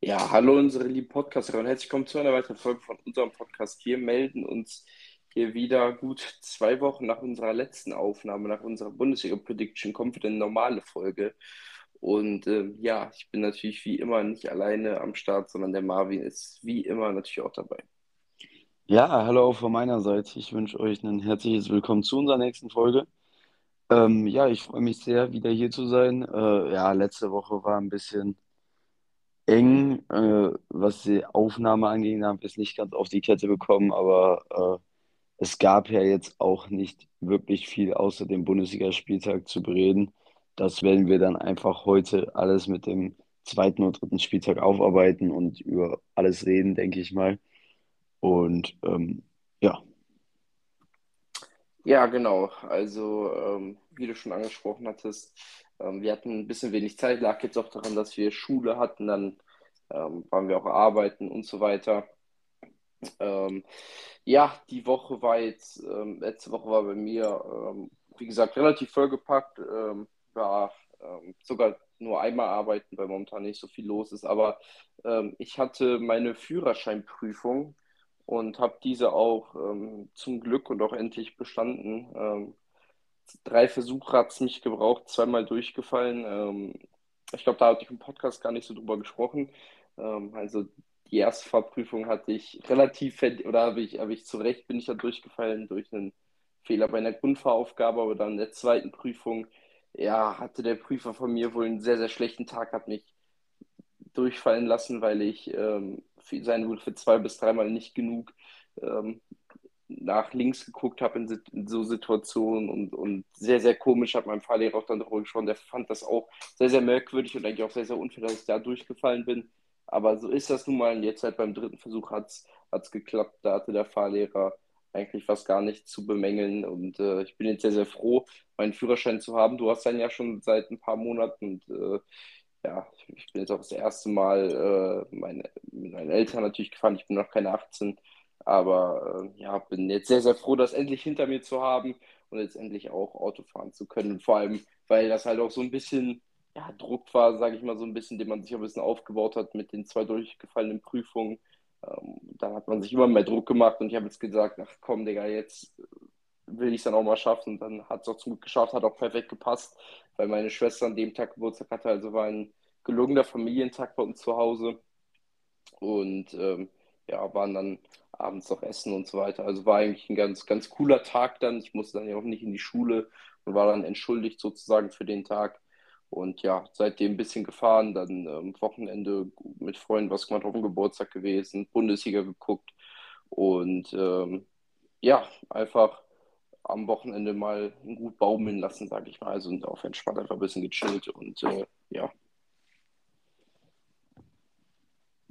Ja, hallo unsere lieben Podcaster und herzlich willkommen zu einer weiteren Folge von unserem Podcast. Wir melden uns hier wieder gut zwei Wochen nach unserer letzten Aufnahme, nach unserer Bundesliga-Prediction, kommt wieder eine normale Folge. Und äh, ja, ich bin natürlich wie immer nicht alleine am Start, sondern der Marvin ist wie immer natürlich auch dabei. Ja, hallo auch von meiner Seite. Ich wünsche euch ein herzliches Willkommen zu unserer nächsten Folge. Ähm, ja, ich freue mich sehr, wieder hier zu sein. Äh, ja, letzte Woche war ein bisschen eng, äh, was die Aufnahme anging. Da haben wir es nicht ganz auf die Kette bekommen, aber äh, es gab ja jetzt auch nicht wirklich viel außer dem Bundesligaspieltag zu bereden. Das werden wir dann einfach heute alles mit dem zweiten und dritten Spieltag aufarbeiten und über alles reden, denke ich mal. Und ähm, ja. Ja, genau. Also, ähm, wie du schon angesprochen hattest, ähm, wir hatten ein bisschen wenig Zeit, lag jetzt auch daran, dass wir Schule hatten, dann ähm, waren wir auch arbeiten und so weiter. Ähm, ja, die Woche war jetzt, ähm, letzte Woche war bei mir, ähm, wie gesagt, relativ vollgepackt, ähm, war sogar nur einmal arbeiten, weil momentan nicht so viel los ist, aber ich hatte meine Führerscheinprüfung und habe diese auch zum Glück und auch endlich bestanden drei Versuche hat es mich gebraucht, zweimal durchgefallen. Ähm, ich glaube, da hatte ich im Podcast gar nicht so drüber gesprochen. Ähm, also die erste Fahrprüfung hatte ich relativ, oder habe ich, habe ich zu Recht bin ich da durchgefallen durch einen Fehler bei einer Grundfahraufgabe, aber dann in der zweiten Prüfung, ja, hatte der Prüfer von mir wohl einen sehr, sehr schlechten Tag, hat mich durchfallen lassen, weil ich ähm, sein wohl für zwei bis dreimal nicht genug ähm, nach links geguckt habe in, in, so Situationen und, und sehr, sehr komisch hat mein Fahrlehrer auch dann darüber gesprochen. Der fand das auch sehr, sehr merkwürdig und eigentlich auch sehr, sehr unfair, dass ich da durchgefallen bin. Aber so ist das nun mal. Und jetzt halt beim dritten Versuch hat es geklappt. Da hatte der Fahrlehrer eigentlich fast gar nichts zu bemängeln. Und äh, ich bin jetzt sehr, sehr froh, meinen Führerschein zu haben. Du hast dann ja schon seit ein paar Monaten und äh, ja, ich bin jetzt auch das erste Mal äh, meine, mit meinen Eltern natürlich gefahren. Ich bin noch keine 18 aber äh, ja, bin jetzt sehr, sehr froh, das endlich hinter mir zu haben und jetzt endlich auch Auto fahren zu können. vor allem, weil das halt auch so ein bisschen ja, Druck war, sage ich mal, so ein bisschen, den man sich ein bisschen aufgebaut hat mit den zwei durchgefallenen Prüfungen. Ähm, dann hat man sich immer mehr Druck gemacht und ich habe jetzt gesagt, ach komm, Digga, jetzt will ich es dann auch mal schaffen. Dann hat es auch zum Glück geschafft, hat auch perfekt gepasst, weil meine Schwester an dem Tag Geburtstag hatte. Also war ein gelungener Familientag bei uns zu Hause. Und ähm, ja, waren dann abends noch essen und so weiter. Also war eigentlich ein ganz, ganz cooler Tag dann. Ich musste dann ja auch nicht in die Schule und war dann entschuldigt sozusagen für den Tag. Und ja, seitdem ein bisschen gefahren, dann ähm, Wochenende mit Freunden was gemacht, auf dem Geburtstag gewesen, Bundesliga geguckt und ähm, ja, einfach am Wochenende mal gut baumeln lassen, sage ich mal. Also und auf entspannt einfach ein bisschen gechillt und äh, ja,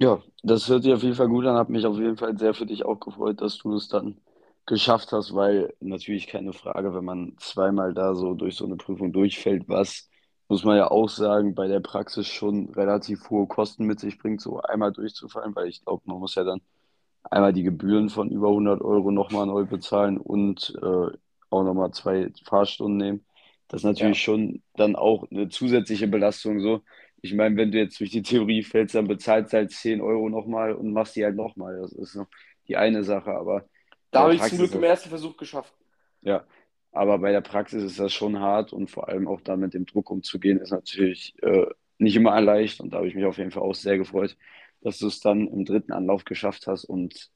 Ja, das hört sich auf jeden Fall gut an. Hat mich auf jeden Fall sehr für dich auch gefreut, dass du es dann geschafft hast, weil natürlich keine Frage, wenn man zweimal da so durch so eine Prüfung durchfällt, was, muss man ja auch sagen, bei der Praxis schon relativ hohe Kosten mit sich bringt, so einmal durchzufallen, weil ich glaube, man muss ja dann einmal die Gebühren von über 100 Euro nochmal neu bezahlen und äh, auch nochmal zwei Fahrstunden nehmen. Das ist natürlich ja. schon dann auch eine zusätzliche Belastung so. Ich meine, wenn du jetzt durch die Theorie fällst, dann bezahlst du halt 10 Euro nochmal und machst die halt nochmal. Das ist noch die eine Sache, aber Da habe ich zum Glück im ersten Versuch geschafft. ja, aber bei der Praxis ist das schon hart und vor allem auch da mit dem Druck umzugehen, ist natürlich äh, nicht immer leicht und da habe ich mich auf jeden Fall auch sehr gefreut, dass du es dann im dritten Anlauf geschafft hast und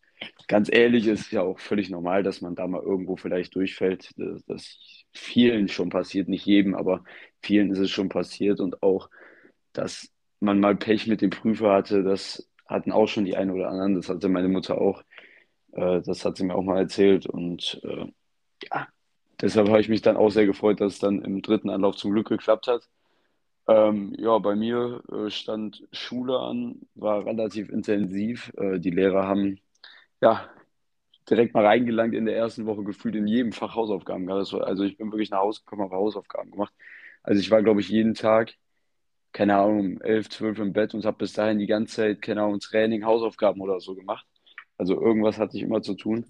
ganz ehrlich, ist ja auch völlig normal, dass man da mal irgendwo vielleicht durchfällt. Das, das vielen schon passiert, nicht jedem, aber vielen ist es schon passiert und auch dass man mal Pech mit dem Prüfer hatte, das hatten auch schon die einen oder anderen, das hatte meine Mutter auch. Äh, das hat sie mir auch mal erzählt und äh, ja, deshalb habe ich mich dann auch sehr gefreut, dass es dann im dritten Anlauf zum Glück geklappt hat. Ähm, ja, bei mir äh, stand Schule an, war relativ intensiv. Äh, die Lehrer haben ja direkt mal reingelangt in der ersten Woche gefühlt in jedem Fach Hausaufgaben. Also ich bin wirklich nach Hause gekommen, habe Hausaufgaben gemacht. Also ich war, glaube ich, jeden Tag keine Ahnung, um 11, 12 im Bett und habe bis dahin die ganze Zeit, keine Ahnung, Training, Hausaufgaben oder so gemacht. Also irgendwas hatte ich immer zu tun.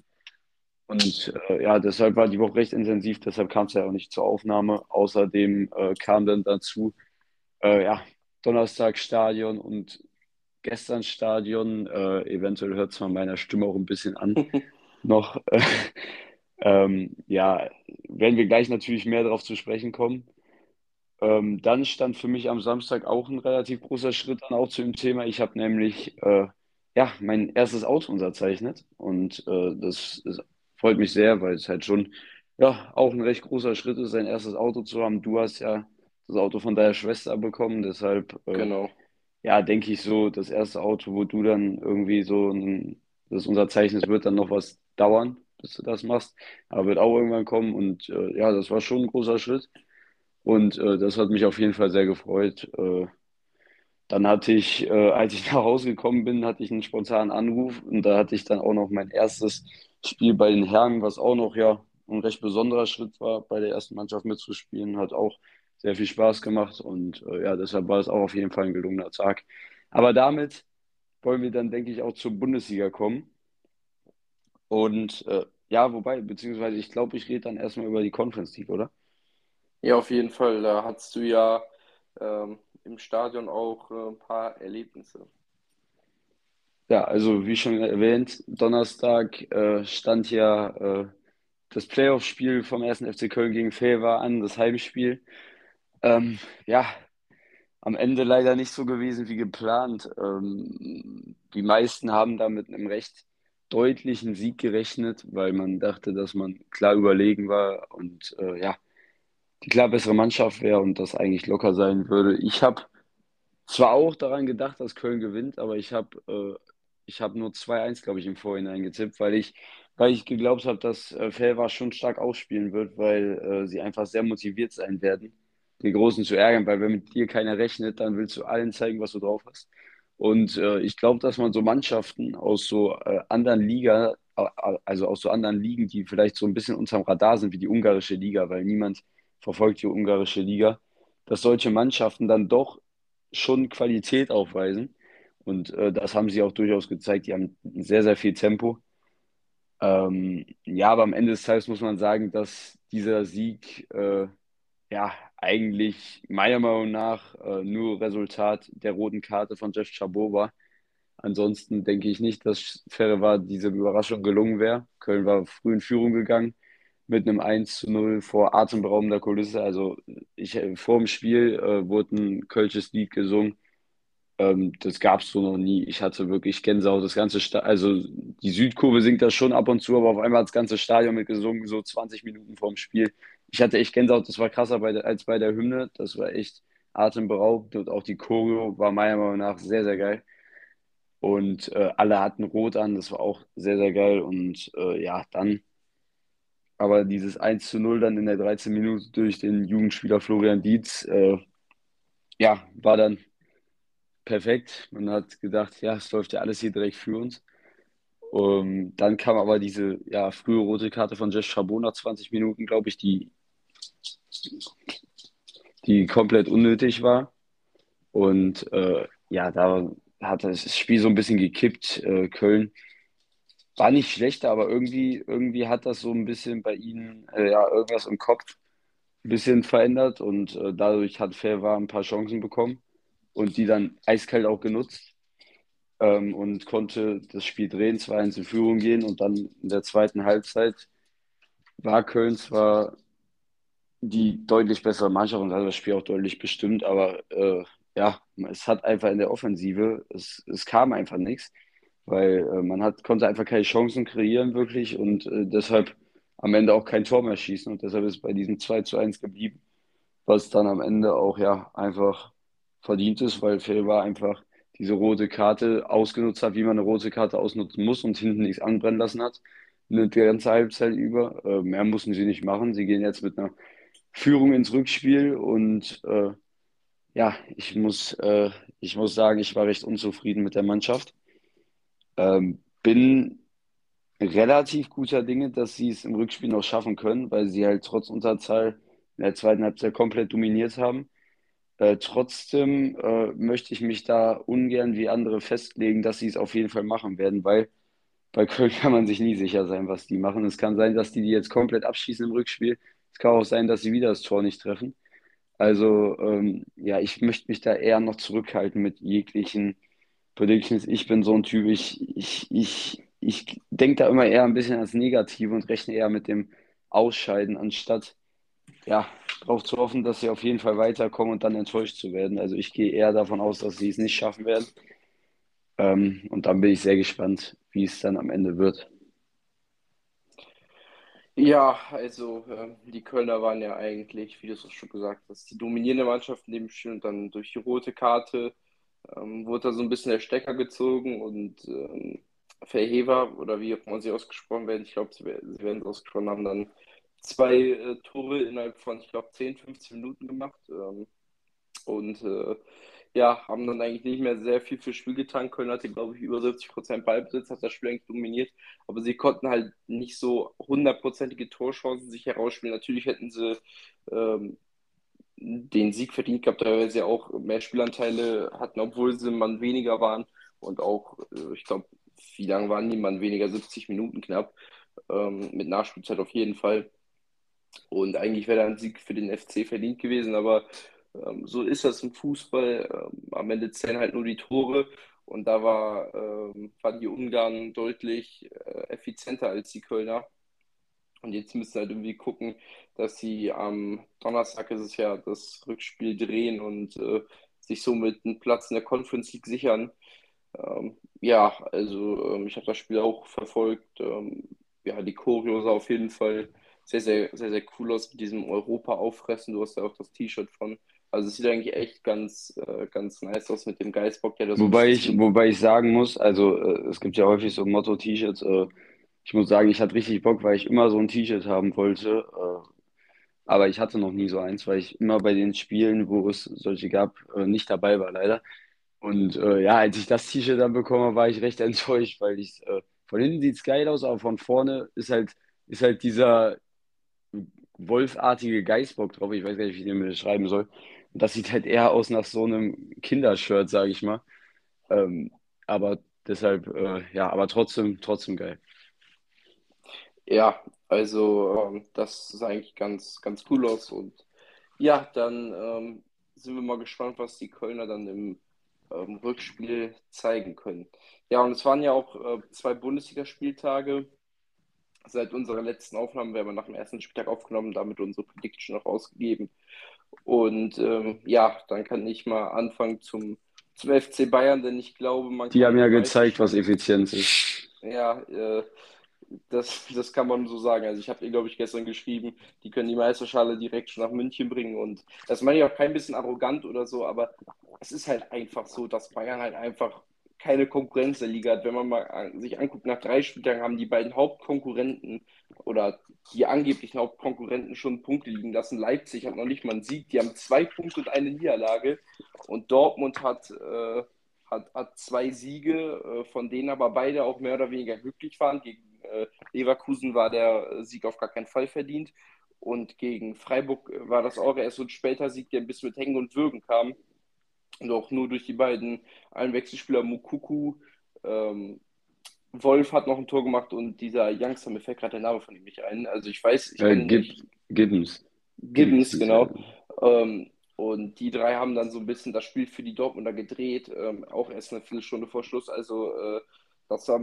Und äh, ja, deshalb war die Woche recht intensiv, deshalb kam es ja auch nicht zur Aufnahme. Außerdem äh, kam dann dazu, äh, ja, Donnerstag Stadion und gestern Stadion. Äh, eventuell hört es von meiner Stimme auch ein bisschen an. Noch, äh, ähm, ja, werden wir gleich natürlich mehr darauf zu sprechen kommen. Ähm, dann stand für mich am Samstag auch ein relativ großer Schritt an, auch zu dem Thema. Ich habe nämlich äh, ja, mein erstes Auto unterzeichnet und äh, das, das, freut mich sehr, weil es halt schon ja, auch ein recht großer Schritt ist, sein erstes Auto zu haben. Du hast ja das Auto von deiner Schwester bekommen, deshalb äh, Genau. ja, denke ich so, das erste Auto, wo du dann irgendwie so ein, das unterzeichnest, wird dann noch was dauern, bis du das machst, aber wird auch irgendwann kommen und äh, ja, das war schon ein großer Schritt. Und äh, das hat mich auf jeden Fall sehr gefreut. Äh, dann hatte ich, äh, als ich nach Hause gekommen bin, hatte ich einen spontanen Anruf und da hatte ich dann auch noch mein erstes Spiel bei den Herren, was auch noch ja ein recht besonderer Schritt war, bei der ersten Mannschaft mitzuspielen. Hat auch sehr viel Spaß gemacht und äh, ja, deshalb war es auch auf jeden Fall ein gelungener Tag. Aber damit wollen wir dann, denke ich, auch zur Bundesliga kommen. Und äh, ja, wobei, beziehungsweise ich glaube, ich rede dann erstmal über die Conference League, oder? Ja, auf jeden Fall. Da hattest du ja ähm, im Stadion auch äh, ein paar Erlebnisse. Ja, also wie schon erwähnt, Donnerstag äh, stand ja äh, das Playoff-Spiel vom 1. FC Köln gegen Fever an, das Heimspiel. Ähm, ja, am Ende leider nicht so gewesen wie geplant. Ähm, die meisten haben da mit einem recht deutlichen Sieg gerechnet, weil man dachte, dass man klar überlegen war und äh, ja, die klar bessere Mannschaft wäre und das eigentlich locker sein würde. Ich habe zwar auch daran gedacht, dass Köln gewinnt, aber ich habe äh, habe nur 2-1, glaube ich, im Vorhinein getippt, weil ich, weil ich geglaubt habe, dass äh, Felver schon stark ausspielen wird, weil äh, sie einfach sehr motiviert sein werden, die Großen zu ärgern, weil wenn mit dir keiner rechnet, dann willst du allen zeigen, was du drauf hast. Und äh, ich glaube, dass man so Mannschaften aus so äh, anderen Liga, also aus so anderen Ligen, die vielleicht so ein bisschen unterm Radar sind, wie die ungarische Liga, weil niemand verfolgt die ungarische Liga, dass solche Mannschaften dann doch schon Qualität aufweisen. Und äh, das haben sie auch durchaus gezeigt. Die haben sehr, sehr viel Tempo. Ähm, ja, aber am Ende des Tages muss man sagen, dass dieser Sieg äh, ja eigentlich meiner Meinung nach äh, nur Resultat der roten Karte von Jeff Chabot war. Ansonsten denke ich nicht, dass Ferre diese Überraschung gelungen wäre. Köln war früh in Führung gegangen mit einem 1 zu 0 vor atemberaubender Kulisse. Also ich, vor dem Spiel äh, wurde ein Kölsches Lied gesungen. Ähm, das gab es so noch nie. Ich hatte wirklich Gänsehaut. Das ganze Sta also die Südkurve singt das schon ab und zu, aber auf einmal hat das ganze Stadion mitgesungen, so 20 Minuten vorm Spiel. Ich hatte echt Gänsehaut. Das war krasser bei als bei der Hymne. Das war echt atemberaubend und auch die Choreo war meiner Meinung nach sehr, sehr geil. Und äh, alle hatten Rot an, das war auch sehr, sehr geil. Und äh, ja, dann aber dieses 1 zu 0 dann in der 13 Minute durch den Jugendspieler Florian Dietz, äh, ja, war dann perfekt. Man hat gedacht, ja, es läuft ja alles hier direkt für uns. Um, dann kam aber diese ja, frühe rote Karte von Jeff Chabot nach 20 Minuten, glaube ich, die, die komplett unnötig war. Und äh, ja, da hat das Spiel so ein bisschen gekippt. Äh, Köln war nicht schlechter, aber irgendwie, irgendwie hat das so ein bisschen bei ihnen äh, ja, irgendwas im Kopf ein bisschen verändert und äh, dadurch hat Fairwa ein paar Chancen bekommen und die dann eiskalt auch genutzt ähm, und konnte das Spiel drehen, 2-1 in Führung gehen und dann in der zweiten Halbzeit war Köln zwar die deutlich bessere Mannschaft und hat das Spiel auch deutlich bestimmt, aber äh, ja, es hat einfach in der Offensive, es, es kam einfach nichts weil äh, man hat, konnte einfach keine Chancen kreieren wirklich und äh, deshalb am Ende auch kein Tor mehr schießen und deshalb ist bei diesem 2 zu 1 geblieben, was dann am Ende auch ja einfach verdient ist, weil Felber einfach diese rote Karte ausgenutzt hat, wie man eine rote Karte ausnutzen muss und hinten nichts anbrennen lassen hat, eine ganze Halbzeit über. Äh, mehr mussten sie nicht machen. Sie gehen jetzt mit einer Führung ins Rückspiel und äh, ja, ich muss, äh, ich muss sagen, ich war recht unzufrieden mit der Mannschaft. Ähm, bin relativ guter Dinge, dass sie es im Rückspiel noch schaffen können, weil sie halt trotz Unterzahl in der zweiten Halbzeit komplett dominiert haben. Äh, trotzdem äh, möchte ich mich da ungern wie andere festlegen, dass sie es auf jeden Fall machen werden, weil bei Köln kann man sich nie sicher sein, was die machen. Es kann sein, dass die die jetzt komplett abschießen im Rückspiel. Es kann auch sein, dass sie wieder das Tor nicht treffen. Also, ähm, ja, ich möchte mich da eher noch zurückhalten mit jeglichen Predictions. Ich bin so ein Typ, ich, ich, ich, ich denke da immer eher ein bisschen als Negativ und rechne eher mit dem Ausscheiden, anstatt ja, darauf zu hoffen, dass sie auf jeden Fall weiterkommen und dann enttäuscht zu werden. Also ich gehe eher davon aus, dass sie es nicht schaffen werden. Ähm, und dann bin ich sehr gespannt, wie es dann am Ende wird. Ja, also äh, die Kölner waren ja eigentlich, wie du es auch schon gesagt hast, die dominierende Mannschaft in dem Spiel und dann durch die rote Karte ähm, wurde da so ein bisschen der Stecker gezogen und ähm, Verhever oder wie auch immer sie ausgesprochen werden, ich glaube, sie, sie werden es ausgesprochen haben, dann zwei äh, Tore innerhalb von, ich glaube, 10, 15 Minuten gemacht. Ähm, und äh, ja, haben dann eigentlich nicht mehr sehr viel fürs Spiel getan. Köln hatte, glaube ich, über 70 Prozent Ballbesitz, hat das Spiel eigentlich dominiert. Aber sie konnten halt nicht so hundertprozentige Torchancen sich herausspielen. Natürlich hätten sie ähm, den Sieg verdient gehabt, weil sie auch mehr Spielanteile hatten, obwohl sie man weniger waren. Und auch, äh, ich glaube, wie lange waren die man weniger? 70 Minuten knapp. Ähm, mit Nachspielzeit auf jeden Fall. Und eigentlich wäre ein Sieg für den FC verdient gewesen, aber ähm, so ist das im Fußball. Ähm, am Ende zählen halt nur die Tore. Und da war, ähm, waren die Ungarn deutlich äh, effizienter als die Kölner. Und jetzt müssen halt irgendwie gucken, dass sie am Donnerstag ist es ja das Rückspiel drehen und äh, sich somit einen Platz in der Conference League sichern. Ähm, ja, also ähm, ich habe das Spiel auch verfolgt. Ähm, ja, die Choreo sah auf jeden Fall sehr, sehr, sehr, sehr cool aus mit diesem Europa auffressen. Du hast ja auch das T-Shirt von. Also es sieht eigentlich echt ganz, äh, ganz nice aus mit dem Geistbock, der das Wobei ich, wobei ich sagen muss, also äh, es gibt ja häufig so Motto-T-Shirts. Äh, ich muss sagen, ich hatte richtig Bock, weil ich immer so ein T-Shirt haben wollte. Äh, aber ich hatte noch nie so eins, weil ich immer bei den Spielen, wo es solche gab, äh, nicht dabei war, leider. Und äh, ja, als ich das T-Shirt dann bekomme, war ich recht enttäuscht, weil ich von hinten sieht es geil aus, aber von vorne ist halt, ist halt dieser, wolfartige Geißbock drauf. Ich weiß gar nicht, wie ich den beschreiben soll. Und das sieht halt eher aus nach so einem Kindershirt, sage ich mal. Ähm, aber deshalb, äh, ja, aber trotzdem, trotzdem geil. Ja, also ähm, das ist eigentlich ganz, ganz cool aus. Und ja, dann ähm, sind wir mal gespannt, was die Kölner dann im ähm, Rückspiel zeigen können. Ja, und es waren ja auch äh, zwei Bundesligaspieltage seit unserer letzten Aufnahme, wir haben nach dem ersten Spieltag aufgenommen, damit unsere Prediction noch ausgegeben. Und ähm, ja, dann kann ich mal anfangen zum, zum FC Bayern, denn ich glaube, man Die haben ja gezeigt, was Effizienz ist. Ja, äh, das, das kann man so sagen. Also ich habe dir, glaube ich, gestern geschrieben, die können die Meisterschale direkt schon nach München bringen. Und das meine ich auch kein bisschen arrogant oder so, aber es ist halt einfach so, dass Bayern halt einfach keine Konkurrenz der Liga hat. Wenn man mal sich anguckt, nach drei Spieltagen haben die beiden Hauptkonkurrenten oder die angeblichen Hauptkonkurrenten schon Punkte liegen lassen. Leipzig hat noch nicht mal einen Sieg. Die haben zwei Punkte und eine Niederlage. Und Dortmund hat, äh, hat, hat zwei Siege, äh, von denen aber beide auch mehr oder weniger glücklich waren. Gegen äh, Leverkusen war der Sieg auf gar keinen Fall verdient. Und gegen Freiburg war das auch erst so ein später Sieg, der bis mit Hängen und Würgen kam. Und auch nur durch die beiden Einwechselspieler Mukuku. Ähm, Wolf hat noch ein Tor gemacht und dieser Youngster, mir fällt gerade der Name von ihm nicht ein. Also ich weiß, ich äh, Gib Gibbons. Gibbons, genau. Ähm, und die drei haben dann so ein bisschen das Spiel für die Dortmunder gedreht, ähm, auch erst eine Viertelstunde vor Schluss. Also äh, das war,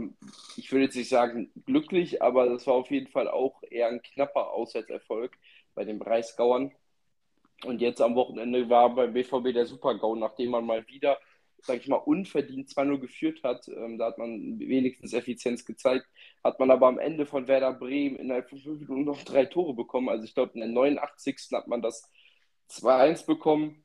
ich würde jetzt nicht sagen glücklich, aber das war auf jeden Fall auch eher ein knapper Auswärtserfolg bei den Breisgauern. Und jetzt am Wochenende war beim BVB der Super-GAU, nachdem man mal wieder, sag ich mal, unverdient 2-0 geführt hat. Ähm, da hat man wenigstens Effizienz gezeigt. Hat man aber am Ende von Werder Bremen innerhalb von fünf Minuten noch drei Tore bekommen. Also ich glaube, in der 89. hat man das 2-1 bekommen.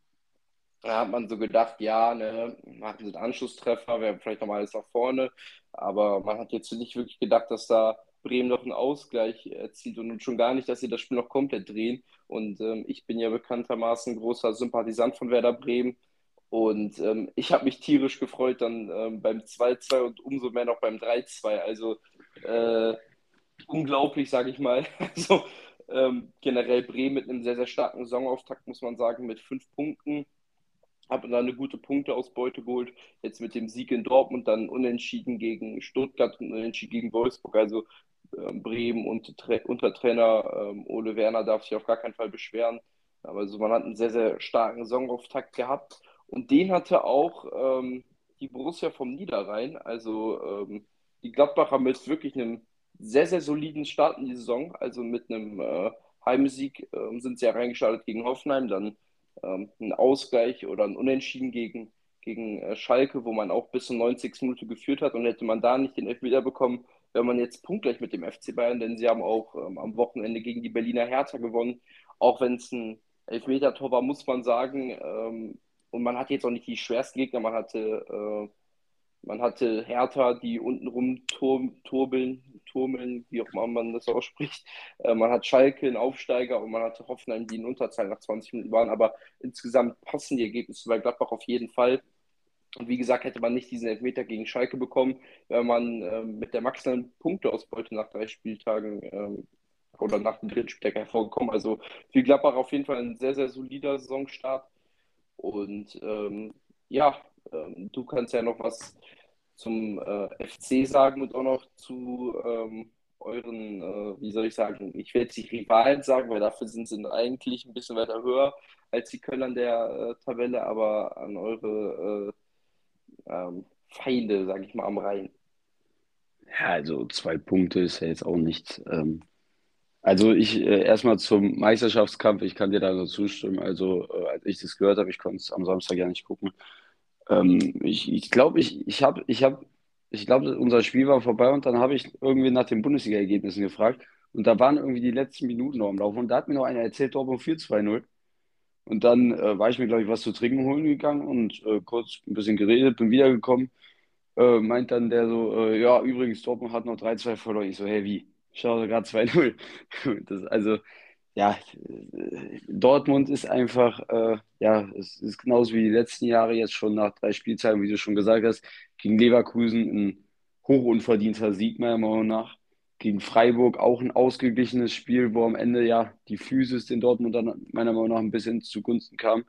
Da hat man so gedacht, ja, ne, machen sie einen Anschlusstreffer, wäre vielleicht nochmal alles nach vorne. Aber man hat jetzt nicht wirklich gedacht, dass da Bremen noch einen Ausgleich erzielt und schon gar nicht, dass sie das Spiel noch komplett drehen. Und ähm, ich bin ja bekanntermaßen großer Sympathisant von Werder Bremen. Und ähm, ich habe mich tierisch gefreut dann ähm, beim 2-2 und umso mehr noch beim 3-2. Also äh, unglaublich, sage ich mal. Also ähm, generell Bremen mit einem sehr, sehr starken Saisonauftakt, muss man sagen, mit fünf Punkten. haben da eine gute Punkteausbeute geholt. Jetzt mit dem Sieg in Dortmund, dann unentschieden gegen Stuttgart und unentschieden gegen Wolfsburg. Also Bremen und Tra unter Trainer ähm, Ole Werner darf sich auf gar keinen Fall beschweren. Aber also man hat einen sehr, sehr starken Saisonauftakt gehabt. Und den hatte auch ähm, die Borussia vom Niederrhein. Also ähm, die Gladbacher mit wirklich einem sehr, sehr soliden Start in die Saison. Also mit einem äh, Heimsieg äh, sind sie ja reingestartet gegen Hoffenheim, dann ähm, ein Ausgleich oder ein Unentschieden gegen, gegen äh, Schalke, wo man auch bis zur 90. Minute geführt hat und hätte man da nicht den Elfmeter bekommen, wäre man jetzt punktgleich mit dem FC Bayern, denn sie haben auch ähm, am Wochenende gegen die Berliner Hertha gewonnen. Auch wenn es ein Elfmeter-Tor war, muss man sagen. Ähm, und man hat jetzt auch nicht die schwersten Gegner. Man hatte, äh, man hatte Hertha, die untenrum turbeln, turmeln, wie auch immer man das ausspricht. Äh, man hat Schalke, einen Aufsteiger und man hatte Hoffenheim, die in Unterzahl nach 20 Minuten waren. Aber insgesamt passen die Ergebnisse bei Gladbach auf jeden Fall. Und wie gesagt, hätte man nicht diesen Elfmeter gegen Schalke bekommen, wenn man äh, mit der maximalen Punkteausbeute nach drei Spieltagen ähm, oder nach dem dritten Spieltag hervorgekommen. Also für Gladbach auf jeden Fall ein sehr, sehr solider Saisonstart. Und ähm, ja, ähm, du kannst ja noch was zum äh, FC sagen und auch noch zu ähm, euren, äh, wie soll ich sagen, ich jetzt nicht Rivalen sagen, weil dafür sind sie eigentlich ein bisschen weiter höher als die Köln an der äh, Tabelle, aber an eure äh, ähm, Feinde, sage ich mal, am Rhein. Ja, also zwei Punkte ist ja jetzt auch nichts. Ähm, also ich äh, erstmal zum Meisterschaftskampf, ich kann dir da nur zustimmen. Also äh, als ich das gehört habe, ich konnte es am Samstag ja nicht gucken. Ähm, ich ich glaube, ich, ich habe, ich habe, ich glaube, unser Spiel war vorbei und dann habe ich irgendwie nach den Bundesliga-Ergebnissen gefragt und da waren irgendwie die letzten Minuten noch am Laufen und da hat mir noch einer erzählt, Dortmund 4-2-0. Und dann äh, war ich mir, glaube ich, was zu trinken holen gegangen und äh, kurz ein bisschen geredet, bin wiedergekommen. Äh, meint dann der so, äh, ja, übrigens, Dortmund hat noch 3-2 verloren. Ich so, hey, wie? Ich schaue gerade 2-0. also, ja, Dortmund ist einfach, äh, ja, es ist genauso wie die letzten Jahre jetzt schon nach drei Spielzeiten, wie du schon gesagt hast, gegen Leverkusen ein hoch unverdienter Sieg meiner Meinung nach. Gegen Freiburg auch ein ausgeglichenes Spiel, wo am Ende ja die Physis den Dortmund dann meiner Meinung nach ein bisschen zugunsten kam.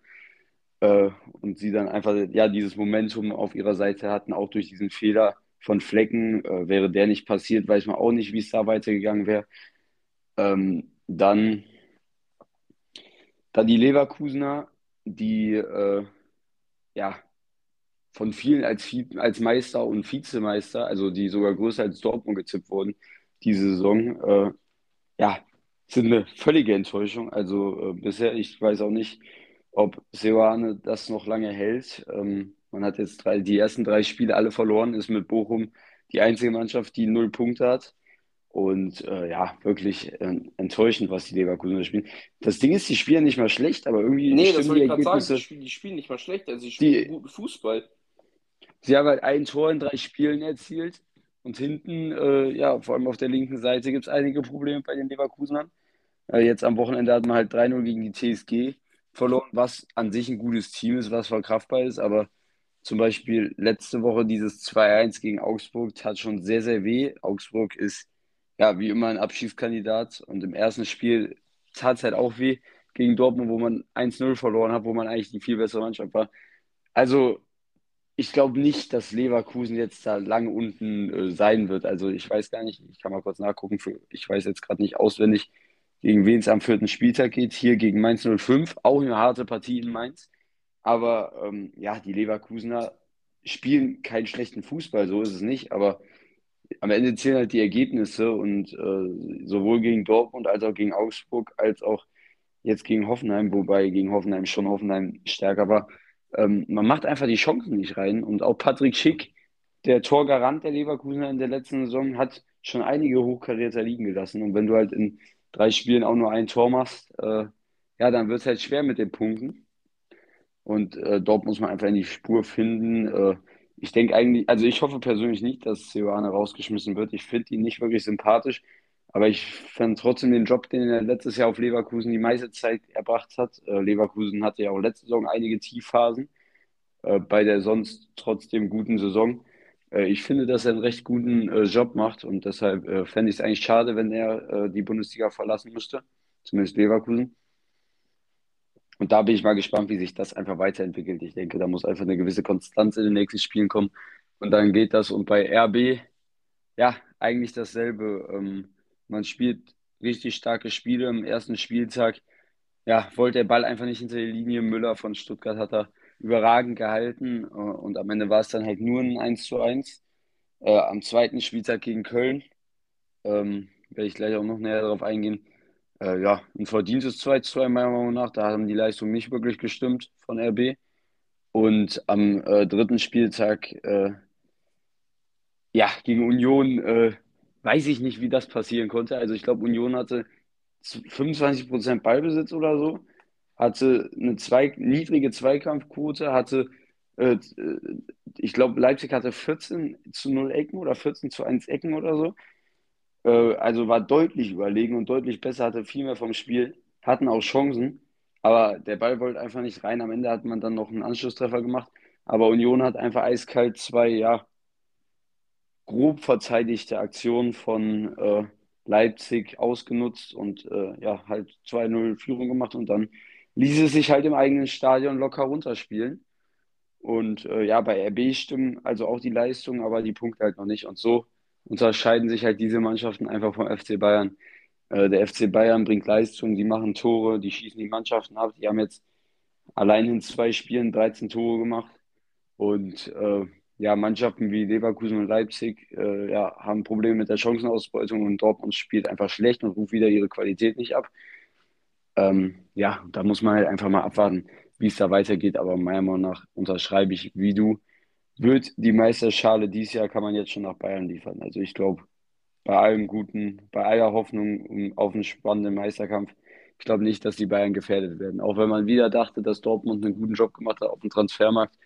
Äh, und sie dann einfach ja dieses Momentum auf ihrer Seite hatten, auch durch diesen Fehler von Flecken. Äh, wäre der nicht passiert, weiß man auch nicht, wie es da weitergegangen wäre. Ähm, dann, dann die Leverkusener, die äh, ja von vielen als, als Meister und Vizemeister, also die sogar größer als Dortmund gezippt wurden, diese Saison, äh, ja, sind eine völlige Enttäuschung. Also äh, bisher, ich weiß auch nicht, ob Seoane das noch lange hält. Ähm, man hat jetzt drei, die ersten drei Spiele alle verloren, ist mit Bochum die einzige Mannschaft, die null Punkte hat. Und äh, ja, wirklich äh, enttäuschend, was die Leverkusener spielen. Das Ding ist, die spielen nicht mal schlecht, aber irgendwie. Nee, das wollte ich gerade sagen, die spielen, die spielen, nicht mal schlecht, also sie spielen die, guten Fußball. Sie haben halt ein Tor in drei Spielen erzielt und hinten, äh, ja, vor allem auf der linken Seite gibt es einige Probleme bei den Leverkusenern. Äh, jetzt am Wochenende hat man halt 3-0 gegen die TSG verloren, was an sich ein gutes Team ist, was verkraftbar ist, aber zum Beispiel letzte Woche dieses 2-1 gegen Augsburg tat schon sehr, sehr weh. Augsburg ist ja wie immer ein Abschiedskandidat und im ersten Spiel tat es halt auch weh gegen Dortmund, wo man 1-0 verloren hat, wo man eigentlich die viel bessere Mannschaft war. Also ich glaube nicht, dass Leverkusen jetzt da lange unten äh, sein wird. Also ich weiß gar nicht, ich kann mal kurz nachgucken, für, ich weiß jetzt gerade nicht auswendig, gegen wen es am vierten Spieltag geht. Hier gegen Mainz 05, auch eine harte Partie in Mainz. Aber ähm, ja, die Leverkusener spielen keinen schlechten Fußball, so ist es nicht. Aber am Ende zählen halt die Ergebnisse und äh, sowohl gegen Dortmund als auch gegen Augsburg, als auch jetzt gegen Hoffenheim, wobei gegen Hoffenheim schon Hoffenheim stärker war. Ähm, man macht einfach die Chancen nicht rein. Und auch Patrick Schick, der Torgarant der Leverkusener in der letzten Saison, hat schon einige Hochkaräter liegen gelassen. Und wenn du halt in drei Spielen auch nur ein Tor machst, äh, ja, dann wird es halt schwer mit den Punkten. Und äh, dort muss man einfach in die Spur finden. Äh, ich denke eigentlich, also ich hoffe persönlich nicht, dass Sioane rausgeschmissen wird. Ich finde ihn nicht wirklich sympathisch, aber ich fand trotzdem den Job, den er letztes Jahr auf Leverkusen die meiste Zeit erbracht hat. Äh, Leverkusen hatte ja auch letzte Saison einige Tiefphasen äh, bei der sonst trotzdem guten Saison. Äh, ich finde, dass er einen recht guten Job macht und deshalb fände ich es eigentlich schade, wenn er die Bundesliga verlassen müsste, zumindest Leverkusen. Und da bin ich mal gespannt, wie sich das einfach weiterentwickelt. Ich denke, da muss einfach eine gewisse Konstanz in den nächsten Spielen kommen. Und dann geht das. Und bei RB, ja, eigentlich dasselbe. Ähm, man spielt richtig starke Spiele im ersten Spieltag. Ja, wollte der Ball einfach nicht hinter die Linie. Müller von Stuttgart hat er überragend gehalten. Äh, und am Ende war es dann halt nur ein 1 zu 1. Äh, am zweiten Spieltag gegen Köln. Ähm, werde ich gleich auch noch näher darauf eingehen. Äh, ja, ein verdientes 2 zu 2 meiner Meinung nach. Da haben die Leistungen nicht wirklich gestimmt von RB. Und am äh, dritten Spieltag, äh, ja, gegen Union, äh, weiß ich nicht, wie das passieren konnte. Also ich glaube, Union hatte 25% Ballbesitz oder so, hatte eine zwei, niedrige Zweikampfquote, hatte, äh, ich glaube, Leipzig hatte 14 zu 0 Ecken oder 14 zu 1 Ecken oder so. Äh, also war deutlich überlegen und deutlich besser, hatte viel mehr vom Spiel, hatten auch Chancen, aber der Ball wollte einfach nicht rein. Am Ende hat man dann noch einen Anschlusstreffer gemacht, aber Union hat einfach eiskalt zwei, ja, grob verteidigte Aktionen von äh, Leipzig ausgenutzt und äh, ja, halt 2-0 Führung gemacht und dann ließ es sich halt im eigenen Stadion locker runterspielen. Und äh, ja, bei RB stimmen also auch die Leistungen, aber die Punkte halt noch nicht. Und so unterscheiden sich halt diese Mannschaften einfach vom FC Bayern. Äh, der FC Bayern bringt Leistung, die machen Tore, die schießen die Mannschaften ab. Die haben jetzt allein in zwei Spielen 13 Tore gemacht. Und äh, ja, Mannschaften wie Leverkusen und Leipzig äh, ja, haben Probleme mit der Chancenausbeutung und Dortmund spielt einfach schlecht und ruft wieder ihre Qualität nicht ab. Ähm, ja, da muss man halt einfach mal abwarten, wie es da weitergeht. Aber meiner Meinung nach unterschreibe ich, wie du, wird die Meisterschale dieses Jahr kann man jetzt schon nach Bayern liefern. Also ich glaube, bei allem Guten, bei aller Hoffnung auf einen spannenden Meisterkampf, ich glaube nicht, dass die Bayern gefährdet werden. Auch wenn man wieder dachte, dass Dortmund einen guten Job gemacht hat auf dem Transfermarkt.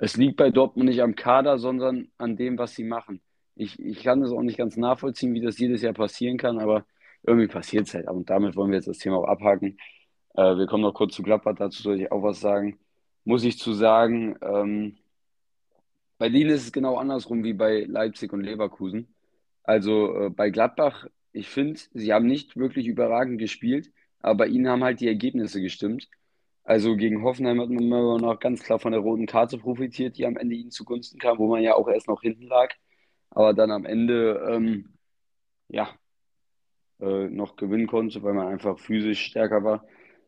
Es liegt bei Dortmund nicht am Kader, sondern an dem, was sie machen. Ich, ich kann das auch nicht ganz nachvollziehen, wie das jedes Jahr passieren kann, aber irgendwie passiert es halt. Und damit wollen wir jetzt das Thema auch abhaken. Äh, wir kommen noch kurz zu Gladbach, dazu soll ich auch was sagen. Muss ich zu sagen, ähm, bei denen ist es genau andersrum wie bei Leipzig und Leverkusen. Also äh, bei Gladbach, ich finde, sie haben nicht wirklich überragend gespielt, aber bei ihnen haben halt die Ergebnisse gestimmt. Also gegen Hoffenheim hat man noch ganz klar von der roten Karte profitiert, die am Ende ihnen zugunsten kam, wo man ja auch erst noch hinten lag, aber dann am Ende ähm, ja äh, noch gewinnen konnte, weil man einfach physisch stärker war.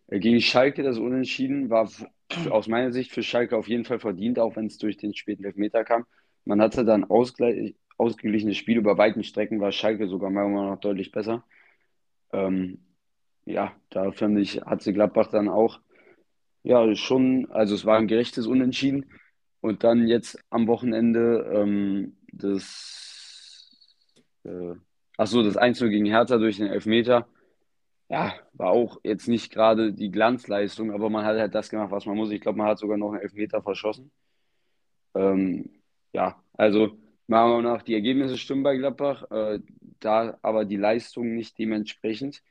Äh, gegen Schalke das Unentschieden war aus meiner Sicht für Schalke auf jeden Fall verdient, auch wenn es durch den späten Elfmeter kam. Man hatte dann ausgeglichenes Spiel über weiten Strecken, war Schalke sogar meiner nach deutlich besser. Ähm, ja, da finde ich, hat sie Gladbach dann auch, ja, schon, also es war ein gerechtes Unentschieden. Und dann jetzt am Wochenende ähm, das, äh, ach so, das 1 gegen Hertha durch den Elfmeter ja, war auch jetzt nicht gerade die Glanzleistung, aber man hat halt das gemacht, was man muss. Ich glaube, man hat sogar noch einen Elfmeter verschossen. Ähm, ja, also meiner Meinung nach, die Ergebnisse stimmen bei Gladbach, äh, da aber die Leistung nicht dementsprechend.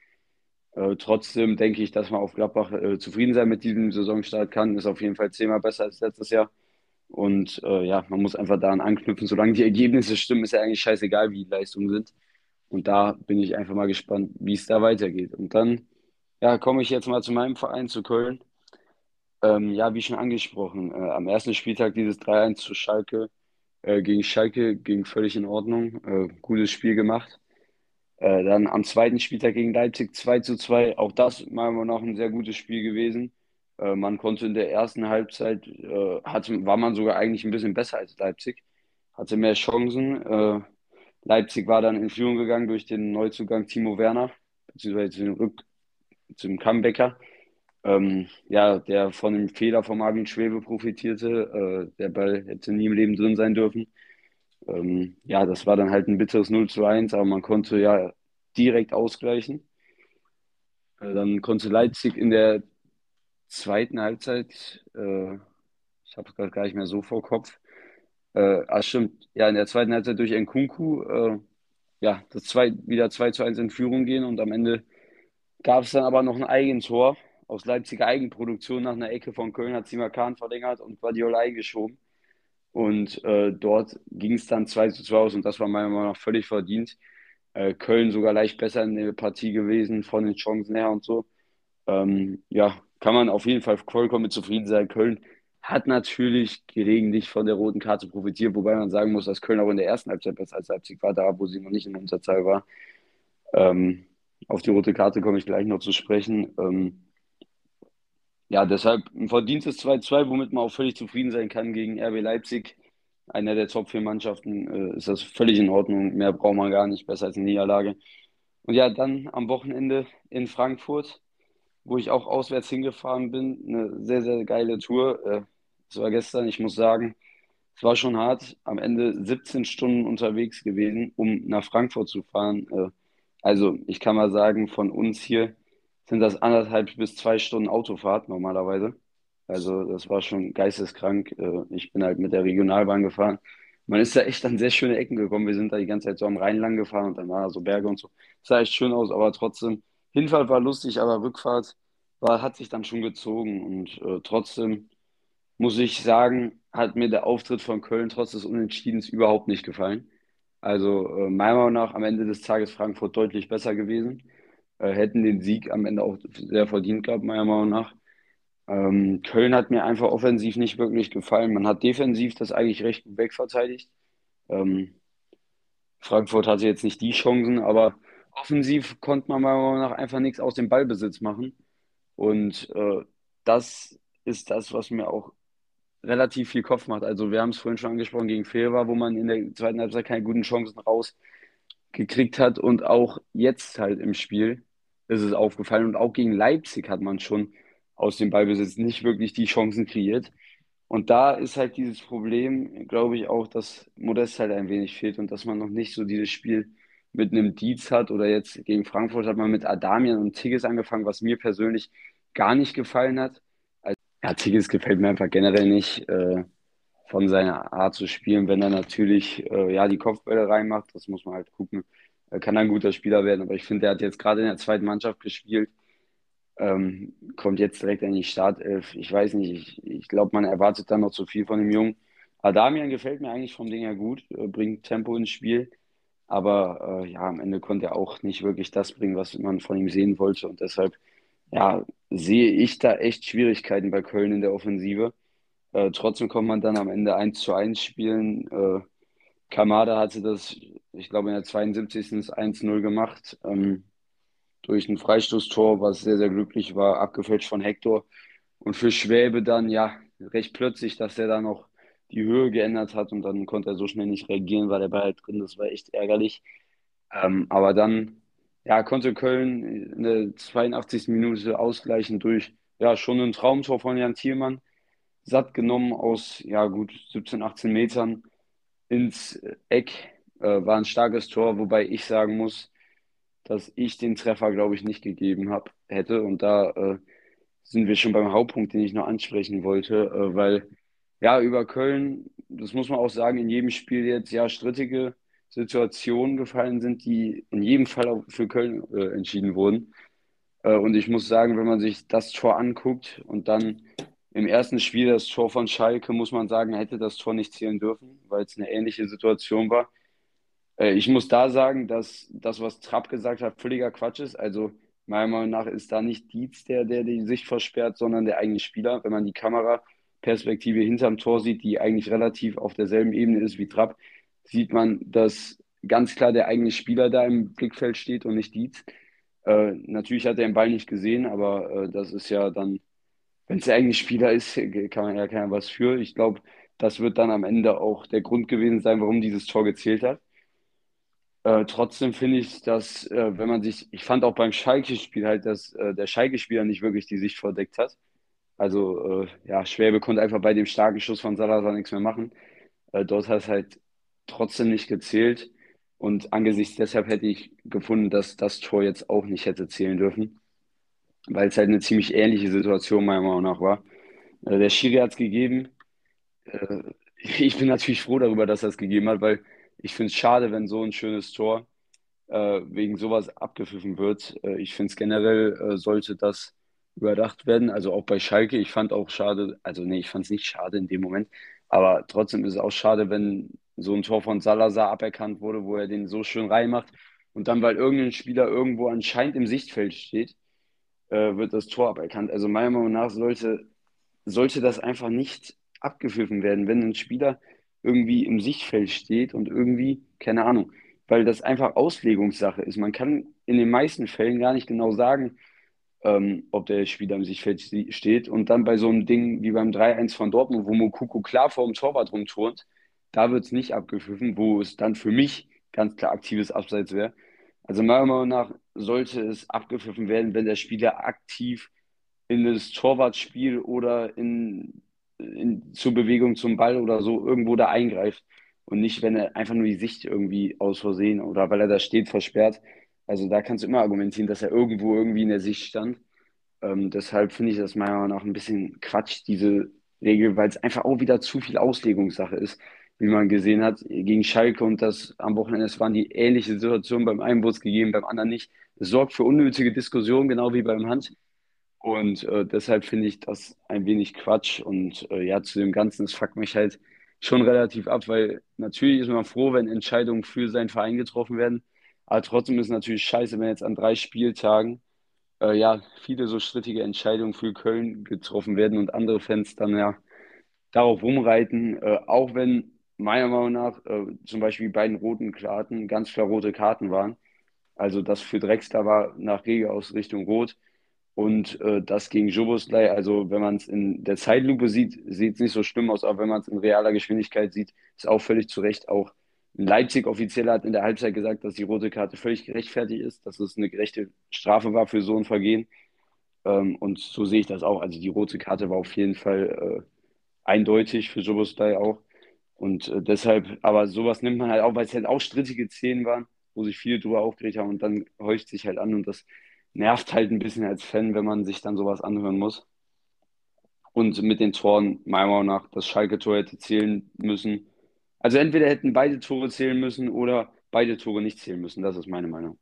Äh, trotzdem denke ich, dass man auf Gladbach äh, zufrieden sein mit diesem Saisonstart kann. Ist auf jeden Fall zehnmal besser als letztes Jahr. Und äh, ja, man muss einfach daran anknüpfen. Solange die Ergebnisse stimmen, ist ja eigentlich scheißegal, wie die Leistungen sind. Und da bin ich einfach mal gespannt, wie es da weitergeht. Und dann ja, komme ich jetzt mal zu meinem Verein, zu Köln. Ähm, ja, wie schon angesprochen, äh, am ersten Spieltag dieses 3-1 zu Schalke, äh, gegen Schalke ging völlig in Ordnung. Gutes Spiel gemacht. Äh, dann am zweiten Spieltag gegen Leipzig 2 zu 2. Auch das meiner Meinung nach ein sehr gutes Spiel gewesen. Äh, man konnte in der ersten Halbzeit, äh, hatte, war man sogar eigentlich ein bisschen besser als Leipzig, hatte mehr Chancen. Leipzig war dann in Führung gegangen durch den Neuzugang Timo Werner, beziehungsweise den Rück zum Comebacker. Ähm, ja, der von dem Fehler von Marvin Schwebe profitierte. Äh, der Ball hätte nie im Leben drin sein dürfen. Ähm, ja, das war dann halt ein bitteres 0 zu 1, aber man konnte ja direkt ausgleichen. Äh, dann konnte Leipzig in der zweiten Halbzeit, äh, ich habe es gerade gar nicht mehr so vor Kopf, äh, ah, stimmt. Ja, in der zweiten Halbzeit durch Nkunku, äh, ja, das zwei, wieder 2 zu 1 in Führung gehen und am Ende gab es dann aber noch ein Eigentor aus Leipziger Eigenproduktion nach einer Ecke von Köln, hat Simakan verlängert und Guardiola eingeschoben. Und äh, dort ging es dann 2 zu 2 aus und das war meiner Meinung nach völlig verdient. Äh, Köln sogar leicht besser in der Partie gewesen von den Chancen her und so. Ähm, ja, kann man auf jeden Fall vollkommen mit zufrieden sein. Köln hat natürlich gelegentlich von der roten Karte profitiert, wobei man sagen muss, dass Köln auch in der ersten Halbzeit besser als Leipzig war, da wo sie noch nicht in Unterzahl war. Ähm, auf die rote Karte komme ich gleich noch zu sprechen. Ähm, ja, deshalb ein verdientes 2-2, womit man auch völlig zufrieden sein kann gegen RB Leipzig. Einer der Top 4 Mannschaften äh, ist das völlig in Ordnung. Mehr braucht man gar nicht, besser als eine Niederlage. Und ja, dann am Wochenende in Frankfurt, wo ich auch auswärts hingefahren bin. Eine sehr, sehr geile Tour. Äh, es war gestern, ich muss sagen, es war schon hart. Am Ende 17 Stunden unterwegs gewesen, um nach Frankfurt zu fahren. Äh, also ich kann mal sagen, von uns hier sind das anderthalb bis zwei Stunden Autofahrt normalerweise. Also das war schon geisteskrank. Äh, ich bin halt mit der Regionalbahn gefahren. Man ist da echt an sehr schöne Ecken gekommen. Wir sind da die ganze Zeit so am Rhein lang gefahren und dann waren da so Berge und so. Das sah echt schön aus, aber trotzdem, Hinfahrt war lustig, aber Rückfahrt war, hat sich dann schon gezogen. Und äh, trotzdem muss ich sagen, hat mir der Auftritt von Köln trotz des Unentschiedens überhaupt nicht gefallen. Also äh, meiner Meinung nach am Ende des Tages Frankfurt deutlich besser gewesen. Äh, hätten den Sieg am Ende auch sehr verdient gehabt, meiner Meinung nach. Ähm, Köln hat mir einfach offensiv nicht wirklich gefallen. Man hat defensiv das eigentlich recht gut wegverteidigt. Ähm, Frankfurt hatte jetzt nicht die Chancen, aber offensiv konnte man meiner Meinung nach einfach nichts aus dem Ballbesitz machen. Und äh, das ist das, was mir auch relativ viel Kopf macht. Also wir haben es vorhin schon angesprochen gegen Fehlbar, wo man in der zweiten Halbzeit keine guten Chancen rausgekriegt hat und auch jetzt halt im Spiel ist es aufgefallen und auch gegen Leipzig hat man schon aus dem Ballbesitz nicht wirklich die Chancen kreiert. Und da ist halt dieses Problem, glaube ich, auch, dass Modest halt ein wenig fehlt und dass man noch nicht so dieses Spiel mit einem Dietz hat oder jetzt gegen Frankfurt hat man mit Adamian und Tigges angefangen, was mir persönlich gar nicht gefallen hat. Ja, Tigges gefällt mir einfach generell nicht äh, von seiner Art zu spielen. Wenn er natürlich äh, ja, die Kopfbälle reinmacht, das muss man halt gucken, er kann ein guter Spieler werden. Aber ich finde, er hat jetzt gerade in der zweiten Mannschaft gespielt, ähm, kommt jetzt direkt in die Startelf. Ich weiß nicht, ich, ich glaube, man erwartet dann noch zu viel von dem Jungen. Adamian gefällt mir eigentlich vom Ding her gut, äh, bringt Tempo ins Spiel. Aber äh, ja, am Ende konnte er auch nicht wirklich das bringen, was man von ihm sehen wollte. Und deshalb ja, sehe ich da echt Schwierigkeiten bei Köln in der Offensive. Äh, trotzdem kommt man dann am Ende 1 zu 1 spielen. Äh, Kamada hatte das, ich glaube, in der 72. 1-0 gemacht. Ähm, durch ein Freistoßtor, was sehr, sehr glücklich war, abgefälscht von Hector. Und für Schwäbe dann, ja, recht plötzlich, dass er da noch die Höhe geändert hat und dann konnte er so schnell nicht reagieren, war der Ball halt drin. Das war echt ärgerlich. Ähm, aber dann ja, konnte Köln in der 82. Minute ausgleichen durch ja schon ein Traumtor von Jan Thielmann, satt genommen aus ja gut 17, 18 Metern ins Eck. Äh, war ein starkes Tor, wobei ich sagen muss, dass ich den Treffer, glaube ich, nicht gegeben hab, hätte. Und da äh, sind wir schon beim Hauptpunkt, den ich noch ansprechen wollte, äh, weil ja, über Köln, das muss man auch sagen, in jedem Spiel jetzt ja strittige Situationen gefallen sind, die in jedem Fall auch für Köln äh, entschieden wurden. Äh, und ich muss sagen, wenn man sich das Tor anguckt und dann im ersten Spiel das Tor von Schalke, muss man sagen, hätte das Tor nicht zählen dürfen, weil es eine ähnliche Situation war. Äh, ich muss da sagen, dass das, was Trapp gesagt hat, völliger Quatsch ist. Also meiner Meinung nach ist da nicht Dietz der, der die Sicht versperrt, sondern der eigene Spieler. Wenn man die Kameraperspektive hinterm Tor sieht, die eigentlich relativ auf derselben Ebene ist wie Trapp, sieht man, dass ganz klar der eigene Spieler da im Blickfeld steht und nicht Dietz. Äh, natürlich hat er den Ball nicht gesehen, aber äh, das ist ja dann, wenn es der eigene Spieler ist, kann man ja keiner was für. Ich glaube, das wird dann am Ende auch der Grund gewesen sein, warum dieses Tor gezählt hat. Äh, trotzdem finde ich, dass, äh, wenn man sich, ich fand auch beim Schalke-Spiel halt, dass äh, der Schalke-Spieler nicht wirklich die Sicht verdeckt hat. Also, äh, ja, Schwäbe konnte einfach bei dem starken Schuss von Salazar nichts mehr machen. dort hat es halt trotzdem nicht gezählt. Und angesichts deshalb hätte ich gefunden, dass das Tor jetzt auch nicht hätte zählen dürfen, weil es halt eine ziemlich ähnliche Situation meiner Meinung nach war. Äh, der Schiri hat es gegeben. Äh, ich bin natürlich froh darüber, dass er es gegeben hat, weil ich finde es schade, wenn so ein schönes Tor äh, wegen sowas abgepfiffen wird. ich finde es generell, sollte das überdacht werden. Also auch bei Schalke. Ich fand auch schade, also nee, ich fand es nicht schade in dem Moment, aber trotzdem ist es auch schade, wenn so ein Tor von Salazar aberkannt wurde, wo er den so schön reinmacht und dann, weil irgendein Spieler irgendwo anscheinend im Sichtfeld steht, äh, wird das Tor aberkannt. Also meiner Meinung nach sollte, sollte das einfach nicht abgepfiffen werden, wenn ein Spieler irgendwie im Sichtfeld steht und irgendwie, keine Ahnung, weil das einfach Auslegungssache ist. Man kann in den meisten Fällen gar nicht genau sagen, ähm, ob der Spieler im Sichtfeld steht. Und dann bei so einem Ding wie beim 3-1 von Dortmund, wo Mokoko klar vor dem Torwart rumturnt, da wird es nicht abgepfiffen, wo es dann für mich ganz klar aktives Abseits wäre. Also meiner Meinung nach sollte es abgepfiffen werden, wenn der Spieler aktiv in das Torwartspiel oder in, in, zur Bewegung zum Ball oder so irgendwo da eingreift und nicht, wenn er einfach nur die Sicht irgendwie aus Versehen oder weil er da steht, versperrt. Also da kannst du immer argumentieren, dass er irgendwo irgendwie in der Sicht stand. Ähm, deshalb finde ich das meiner Meinung nach ein bisschen Quatsch, diese Regel, weil es einfach auch wieder zu viel Auslegungssache ist wie man gesehen hat, gegen Schalke und das am Wochenende, es waren die ähnliche Situation beim einen es gegeben, beim anderen nicht. Es sorgt für unnötige Diskussionen, genau wie beim Hand. Und äh, deshalb finde ich das ein wenig Quatsch. Und äh, ja, zu dem Ganzen, das fuckt mich halt schon relativ ab, weil natürlich ist man froh, wenn Entscheidungen für seinen Verein getroffen werden. Aber trotzdem ist es natürlich scheiße, wenn jetzt an drei Spieltagen äh, ja viele so strittige Entscheidungen für Köln getroffen werden und andere Fans dann ja darauf rumreiten, äh, auch wenn meiner Meinung nach äh, zum Beispiel die beiden roten Karten ganz klar rote Karten waren. Also das für Drexler war nach Regelausrichtung rot und äh, das gegen Joboslai, also wenn man es in der Zeitlupe sieht, sieht es nicht so schlimm aus, aber wenn man es in realer Geschwindigkeit sieht, ist auch völlig zu Recht auch Leipzig offiziell hat in der Halbzeit gesagt, dass die rote Karte völlig gerechtfertigt ist, dass es eine gerechte Strafe war für so ein Vergehen. Ähm, und so sehe ich das auch. Also die rote Karte war auf jeden Fall äh, eindeutig für Joboslai auch. Und äh, deshalb, aber sowas nimmt man halt auch, weil es halt auch strittige Szenen waren, wo sich viele drüber aufgeregt haben und dann häuft sich halt an und das nervt halt ein bisschen als Fan, wenn man sich dann sowas anhören muss. Und mit den Toren, meiner Meinung nach, das Schalke-Tor hätte zählen müssen. Also entweder hätten beide Tore zählen müssen oder beide Tore nicht zählen müssen. Das ist meine Meinung.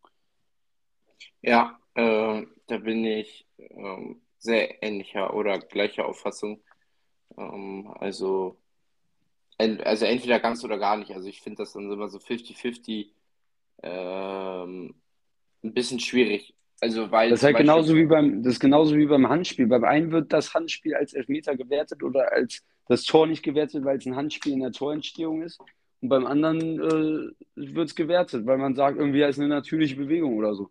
Ja, äh, da bin ich äh, sehr ähnlicher oder gleicher Auffassung. Ähm, also also entweder ganz oder gar nicht. Also ich finde das dann immer so 50-50 ähm, ein bisschen schwierig. Also weil das ist halt genauso wie beim, das genauso wie beim Handspiel. Beim einen wird das Handspiel als Elfmeter gewertet oder als das Tor nicht gewertet, weil es ein Handspiel in der Torentstehung ist. Und beim anderen äh, wird es gewertet, weil man sagt, irgendwie ist eine natürliche Bewegung oder so.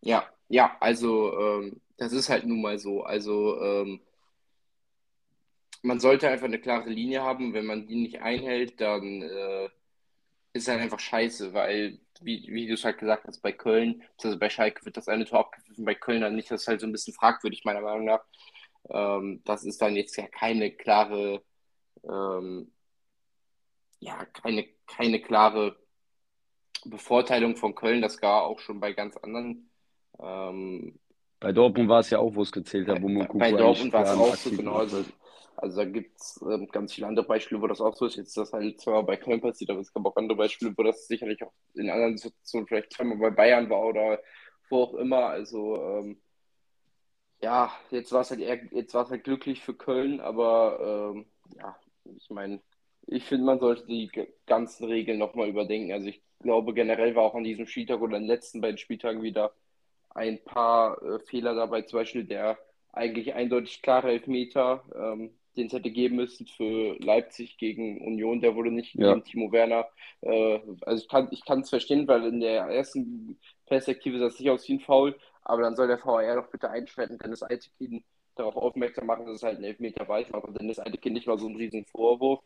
Ja, ja, also ähm, das ist halt nun mal so. Also ähm, man sollte einfach eine klare Linie haben. Wenn man die nicht einhält, dann äh, ist halt einfach scheiße, weil, wie, wie du es halt gesagt hast, bei Köln, also bei Schalke wird das eine Tor abgepfiffen, bei Köln dann nicht. Das ist halt so ein bisschen fragwürdig, meiner Meinung nach. Ähm, das ist dann jetzt ja keine klare, ähm, ja, keine, keine klare Bevorteilung von Köln. Das gar auch schon bei ganz anderen. Ähm, bei Dortmund war es ja auch, wo es gezählt hat, wo Mokoko Bei Dortmund war es auch so, genau. Also, also da gibt es ähm, ganz viele andere Beispiele, wo das auch so ist. Jetzt ist das halt zwar bei Köln passiert, aber es gab auch andere Beispiele, wo das sicherlich auch in anderen Situationen vielleicht zweimal bei Bayern war oder wo auch immer. Also ähm, ja, jetzt war es halt eher, jetzt war es halt glücklich für Köln, aber ähm, ja, ich meine, ich finde, man sollte die ganzen Regeln nochmal überdenken. Also ich glaube, generell war auch an diesem Spieltag oder den letzten beiden Spieltagen wieder ein paar äh, Fehler dabei, zum Beispiel der eigentlich eindeutig klare Elfmeter, ähm, den es hätte geben müssen für Leipzig gegen Union, der wurde nicht ja. gegen Timo Werner. Äh, also ich kann ich es verstehen, weil in der ersten Perspektive sah es nicht aus wie ein Foul, aber dann soll der VAR doch bitte einschreiten, Dennis Eitekin darauf aufmerksam machen, dass es halt ein Elfmeter weiß, aber Dennis Eitekin nicht mal so ein riesen Vorwurf.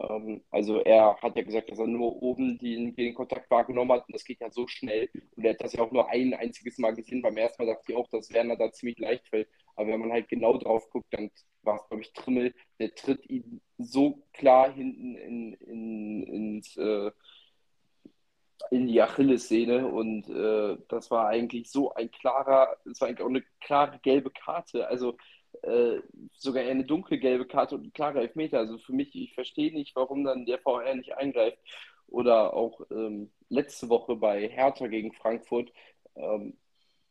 Ähm, also er hat ja gesagt, dass er nur oben den, den Kontakt wahrgenommen hat und das geht ja so schnell und er hat das ja auch nur ein einziges Mal gesehen. Beim ersten Mal sagt sie auch, dass Werner da ziemlich leicht fällt. Aber wenn man halt genau drauf guckt, dann war es, glaube ich, Trimmel, der tritt ihn so klar hinten in, in, ins, äh, in die Achillessehne und äh, das war eigentlich so ein klarer, das war eigentlich auch eine klare gelbe Karte, also äh, sogar eher eine dunkle gelbe Karte und ein klarer Elfmeter. Also für mich, ich verstehe nicht, warum dann der VR nicht eingreift. Oder auch ähm, letzte Woche bei Hertha gegen Frankfurt, ähm,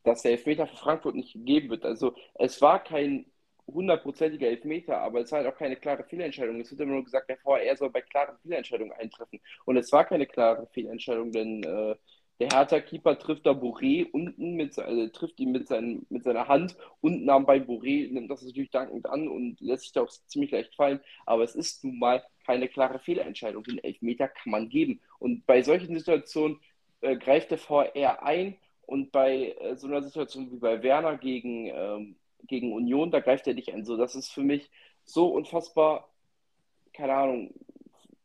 dass der Elfmeter für Frankfurt nicht gegeben wird. Also es war kein hundertprozentiger Elfmeter, aber es war halt auch keine klare Fehlentscheidung. Es wird immer nur gesagt, der VR soll bei klaren Fehlentscheidungen eintreffen. Und es war keine klare Fehlentscheidung, denn äh, Der Hertha-Keeper trifft da Boré unten, mit, also trifft ihn mit, seinen, mit seiner Hand unten am Bein Boré, nimmt das natürlich dankend an und lässt sich da auch ziemlich leicht fallen. Aber es ist nun mal keine klare Fehlentscheidung. Den Elfmeter kann man geben. Und bei solchen Situationen äh, greift der VR ein und bei äh, so einer Situation wie bei Werner gegen, ähm, gegen Union, da greift er nicht ein. So, das ist für mich so unfassbar, keine Ahnung,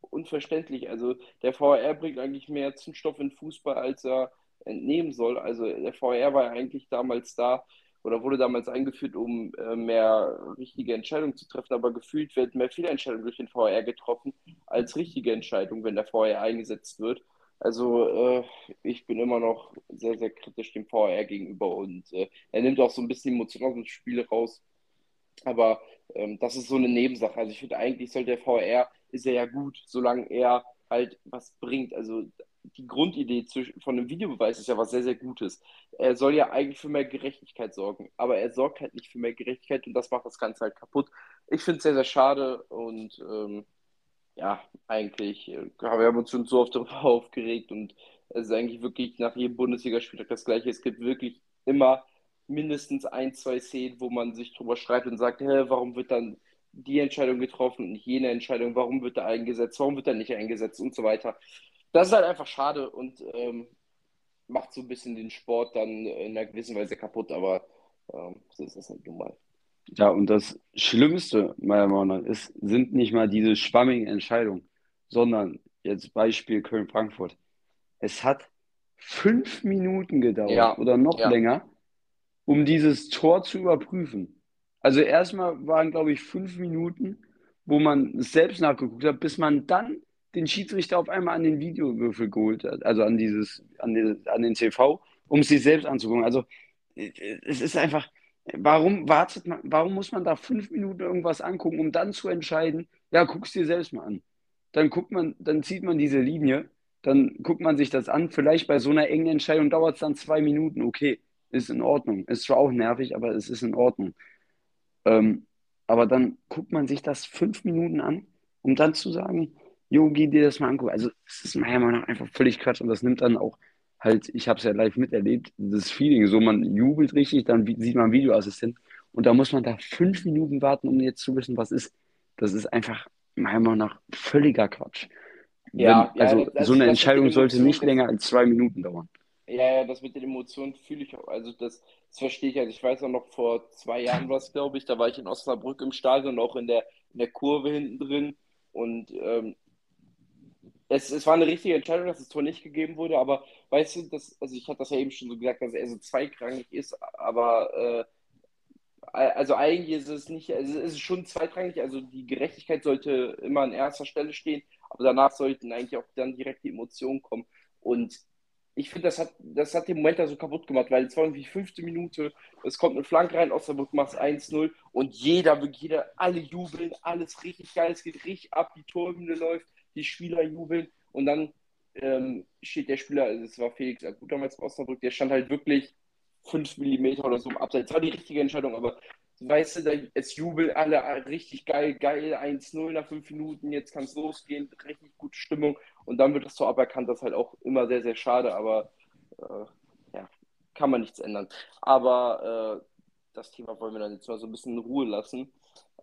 unverständlich. Also der VR bringt eigentlich mehr Zündstoff in Fußball, als er entnehmen soll. Also der VR war ja eigentlich damals da oder wurde damals eingeführt, um äh, mehr richtige Entscheidungen zu treffen, aber gefühlt werden mehr Fehlentscheidungen durch den VR getroffen als richtige Entscheidungen, wenn der VR eingesetzt wird. Also äh, ich bin immer noch sehr, sehr kritisch dem VR gegenüber und äh, er nimmt auch so ein bisschen Emotionen aus dem Spiel raus. Aber ähm, das ist so eine Nebensache. Also ich finde eigentlich sollte der VR, ist er ja gut, solange er halt was bringt. Also die Grundidee von einem Videobeweis ist ja was sehr, sehr Gutes. Er soll ja eigentlich für mehr Gerechtigkeit sorgen, aber er sorgt halt nicht für mehr Gerechtigkeit und das macht das Ganze halt kaputt. Ich finde es sehr, sehr schade und ähm, ja, eigentlich äh, haben wir uns schon so oft darüber aufgeregt und es ist eigentlich wirklich nach jedem Bundesligaspieltag das Gleiche. Es gibt wirklich immer mindestens ein, zwei Szenen, wo man sich drüber streitet und sagt, hä, warum wird dann die Entscheidung getroffen und nicht jene Entscheidung, warum wird er eingesetzt, warum wird er nicht eingesetzt und so weiter. Das ist halt einfach schade und ähm, macht so ein bisschen den Sport dann in einer gewissen Weise kaputt, aber ähm, so ist das halt nun mal. Ja, und das Schlimmste, meiner Meinung nach, ist, sind nicht mal diese schwammigen Entscheidungen, sondern jetzt Beispiel Köln-Frankfurt. Es hat fünf Minuten gedauert Ja, oder noch ja, länger, um dieses Tor zu überprüfen. Also erstmal waren, glaube ich, fünf Minuten, wo man es selbst nachgeguckt hat, bis man dann den Schiedsrichter auf einmal an den Videowürfel geholt hat, also an dieses, an den, an den TV, um es sich selbst anzugucken. Also äh, es ist einfach, warum wartet man, warum muss man da fünf Minuten irgendwas angucken, um dann zu entscheiden, ja, guck es dir selbst mal an. Dann guckt man, dann zieht man diese Linie, dann guckt man sich das an. Vielleicht bei so einer engen Entscheidung dauert es dann zwei Minuten, okay, ist in Ordnung. Ist zwar auch nervig, aber es ist in Ordnung. Ähm, aber dann guckt man sich das fünf Minuten an, um dann zu sagen, Jo, geh dir das mal angucken. Also, es ist meiner Meinung nach einfach völlig Quatsch und das nimmt dann auch halt, ich habe es ja live miterlebt, das Feeling. So, man jubelt richtig, dann sieht man Videoassistent und da muss man da fünf Minuten warten, um jetzt zu wissen, was ist. Das ist einfach meiner Meinung nach völliger Quatsch. Wenn, ja, ja, also, das, so eine Entscheidung sollte nicht länger als zwei Minuten dauern. ja, ja, das mit den Emotionen fühle ich auch. Also das, das verstehe ich. Also ich weiß auch noch, vor zwei Jahren war es, glaube ich, da war ich in Osnabrück im Stadion, auch in der, in der Kurve hinten drin. Und ähm, es, es war eine richtige Entscheidung, dass das Tor nicht gegeben wurde, aber weißt du, das, also ich hatte das ja eben schon so gesagt, dass er so zweitrangig ist, aber äh, also eigentlich ist es nicht, also es ist schon zweitrangig, also die Gerechtigkeit sollte immer an erster Stelle stehen, aber danach sollten eigentlich auch dann direkt die Emotionen kommen. Und ich finde, das hat, das hat den Moment da so kaputt gemacht, weil es war irgendwie fünfte Minute, es kommt eine Flanke rein, Osnabrück macht 1-0 und jeder, jeder, alle jubeln, alles richtig geil, es geht richtig ab, die Torhymne läuft die Spieler jubeln und dann ähm, steht der Spieler, also es war Felix gut damals im Osnabrück, der stand halt wirklich 5 mm oder so im Abseits. War die richtige Entscheidung, aber weißt du, es jubeln alle richtig geil, geil, 1-0 nach 5 Minuten, jetzt kann es losgehen, richtig gute Stimmung und dann wird das so aberkannt, das ist halt auch immer sehr, sehr schade, aber äh, ja, kann man nichts ändern. Aber äh, das Thema wollen wir dann jetzt mal so ein bisschen in Ruhe lassen.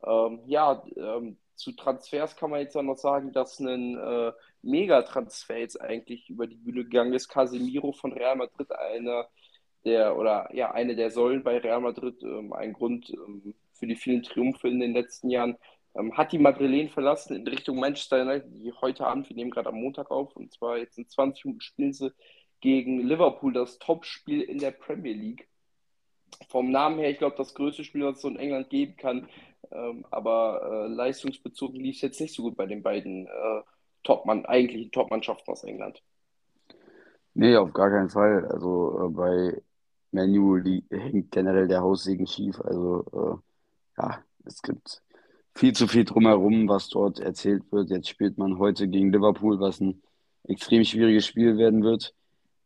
Ähm, ja, ähm, zu Transfers kann man jetzt auch noch sagen, dass ein äh, Megatransfer jetzt eigentlich über die Bühne gegangen ist. Casemiro von Real Madrid, einer der oder ja, eine der Säulen bei Real Madrid, ähm, ein Grund ähm, für die vielen Triumphe in den letzten Jahren. Ähm, hat die Madrilen verlassen in Richtung Manchester United, die heute Abend, wir nehmen gerade am Montag auf, und zwar jetzt in 20 Minuten spielen sie gegen Liverpool, das Topspiel in der Premier League. Vom Namen her, ich glaube, das größte Spiel, was es so in England geben kann. Ähm, aber äh, leistungsbezogen lief es jetzt nicht so gut bei den beiden äh, Topmann, eigentlichen Top-Mannschaften aus England. Nee, auf gar keinen Fall. Also äh, bei Menu hängt generell der Haussegen schief. Also äh, ja, es gibt viel zu viel drumherum, was dort erzählt wird. Jetzt spielt man heute gegen Liverpool, was ein extrem schwieriges Spiel werden wird,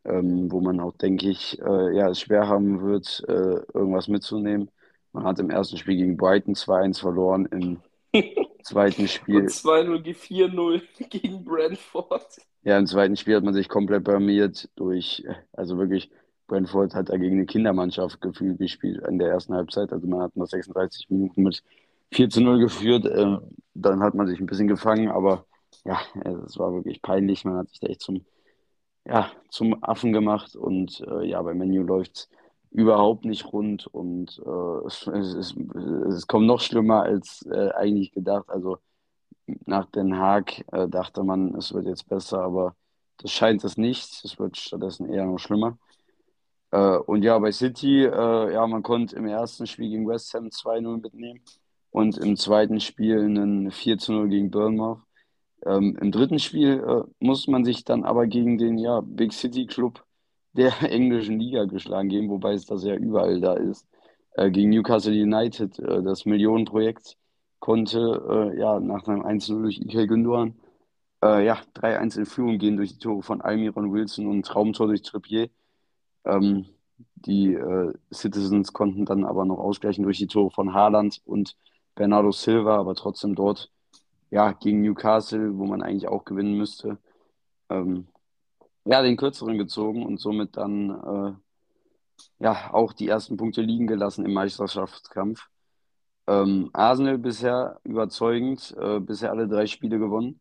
ähm, wo man auch, denke ich, äh, ja, es schwer haben wird, äh, irgendwas mitzunehmen. Man hat im ersten Spiel gegen Brighton 2-1 verloren. Im zweiten Spiel. Und 2-0 4-0 gegen Brentford. Ja, im zweiten Spiel hat man sich komplett blamiert durch, also wirklich, Brentford hat da gegen eine Kindermannschaft gefühlt gespielt in der ersten Halbzeit. Also man hat noch 36 Minuten mit 4 zu 0 geführt. Äh, dann hat man sich ein bisschen gefangen, aber ja, es war wirklich peinlich. Man hat sich da echt zum, ja, zum Affen gemacht und äh, ja, bei Menu läuft es überhaupt nicht rund und äh, es, es, es, kommt noch schlimmer als äh, eigentlich gedacht. Also nach Den Haag äh, dachte man, es wird jetzt besser, aber das scheint es nicht. Es wird stattdessen eher noch schlimmer. Äh, und ja, bei City, äh, ja, man konnte im ersten Spiel gegen West Ham 2-0 mitnehmen und im zweiten Spiel einen 4-0 gegen Bournemouth. Ähm, Im dritten Spiel äh, muss man sich dann aber gegen den ja, Big City Club der englischen Liga geschlagen geben, wobei es das ja überall da ist. Äh, gegen Newcastle United, äh, das Millionenprojekt, konnte äh, ja nach einem 1-0 durch Ike Gündogan äh, ja, 3-1 in Führung gehen durch die Tore von Almiron Wilson und Traumtor durch Trippier. Ähm, die äh, Citizens konnten dann aber noch ausgleichen durch die Tore von Haaland und Bernardo Silva, aber trotzdem dort ja, gegen Newcastle, wo man eigentlich auch gewinnen müsste, ähm, ja, den kürzeren gezogen und somit dann äh, ja auch die ersten Punkte liegen gelassen im Meisterschaftskampf. Ähm, Arsenal bisher überzeugend, äh, bisher alle drei Spiele gewonnen.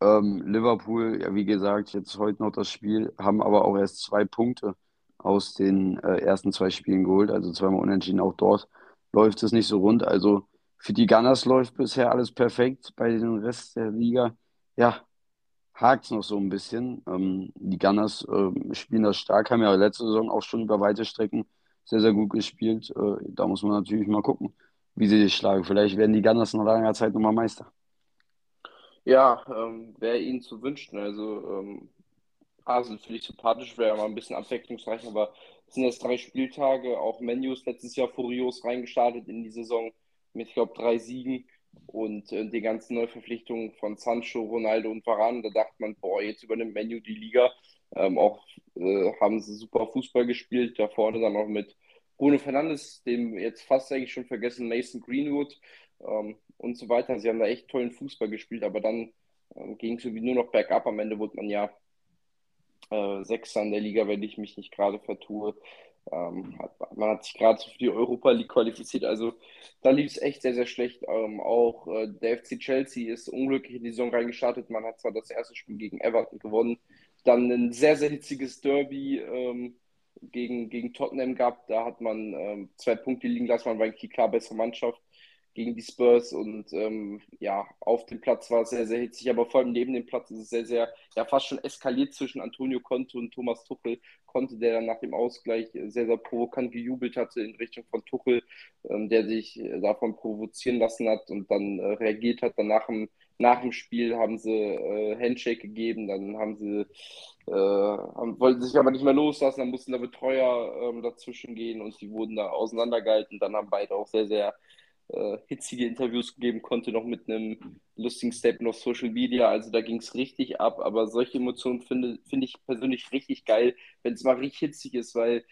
Ähm, Liverpool, ja, wie gesagt, jetzt heute noch das Spiel, haben aber auch erst zwei Punkte aus den äh, ersten zwei Spielen geholt, also zweimal unentschieden. Auch dort läuft es nicht so rund. Also für die Gunners läuft bisher alles perfekt. Bei den Rest der Liga, ja, hakt es noch so ein bisschen. Ähm, die Gunners äh, spielen das stark, haben ja letzte Saison auch schon über weite Strecken sehr, sehr gut gespielt. Äh, da muss man natürlich mal gucken, wie sie sich schlagen. Vielleicht werden die Gunners nach langer Zeit nochmal Meister. Ja, ähm, wäre ihnen zu wünschen. Also ähm, Arsenal finde ich sympathisch, wäre mal ein bisschen abwechslungsreich, aber es sind jetzt drei Spieltage, auch Menus letztes Jahr furios reingestartet in die Saison mit, ich glaube, drei Siegen und äh, die ganzen Neuverpflichtungen von Sancho, Ronaldo und Varane, da dachte man, boah, jetzt übernimmt Menu die Liga. Ähm, auch äh, haben sie super Fußball gespielt, da vorne dann auch mit Bruno Fernandes, dem jetzt fast eigentlich schon vergessen, Mason Greenwood ähm, und so weiter. Sie haben da echt tollen Fußball gespielt, aber dann ähm, ging es irgendwie nur noch bergab. Am Ende wurde man ja äh, Sechster in der Liga, wenn ich mich nicht gerade vertue. Ähm, hat, man hat sich gerade für die Europa League qualifiziert, also da lief es echt sehr, sehr schlecht. Ähm, auch äh, der FC Chelsea ist unglücklich in die Saison reingestartet. Man hat zwar das erste Spiel gegen Everton gewonnen, dann ein sehr, sehr hitziges Derby ähm, gegen, gegen Tottenham gab. Da hat man ähm, zwei Punkte liegen lassen, man war eigentlich die klar bessere Mannschaft gegen die Spurs und ähm, ja, auf dem Platz war es sehr, sehr hitzig, aber vor allem neben dem Platz ist es sehr, sehr, ja, fast schon eskaliert zwischen Antonio Conte und Thomas Tuchel. Conte, der dann nach dem Ausgleich sehr, sehr provokant gejubelt hatte in Richtung von Tuchel, ähm, der sich äh, davon provozieren lassen hat und dann äh, reagiert hat. Danach im, nach dem Spiel haben sie äh, Handshake gegeben, dann haben sie äh, haben, wollten sich aber nicht mehr loslassen, dann mussten da Betreuer ähm, dazwischen gehen und die wurden da auseinandergehalten. Dann haben beide auch sehr, sehr äh, hitzige Interviews gegeben konnte, noch mit einem lustigen Statement auf Social Media. Also da ging es richtig ab. Aber solche Emotionen finde, finde ich persönlich richtig geil, wenn es mal richtig hitzig ist, weil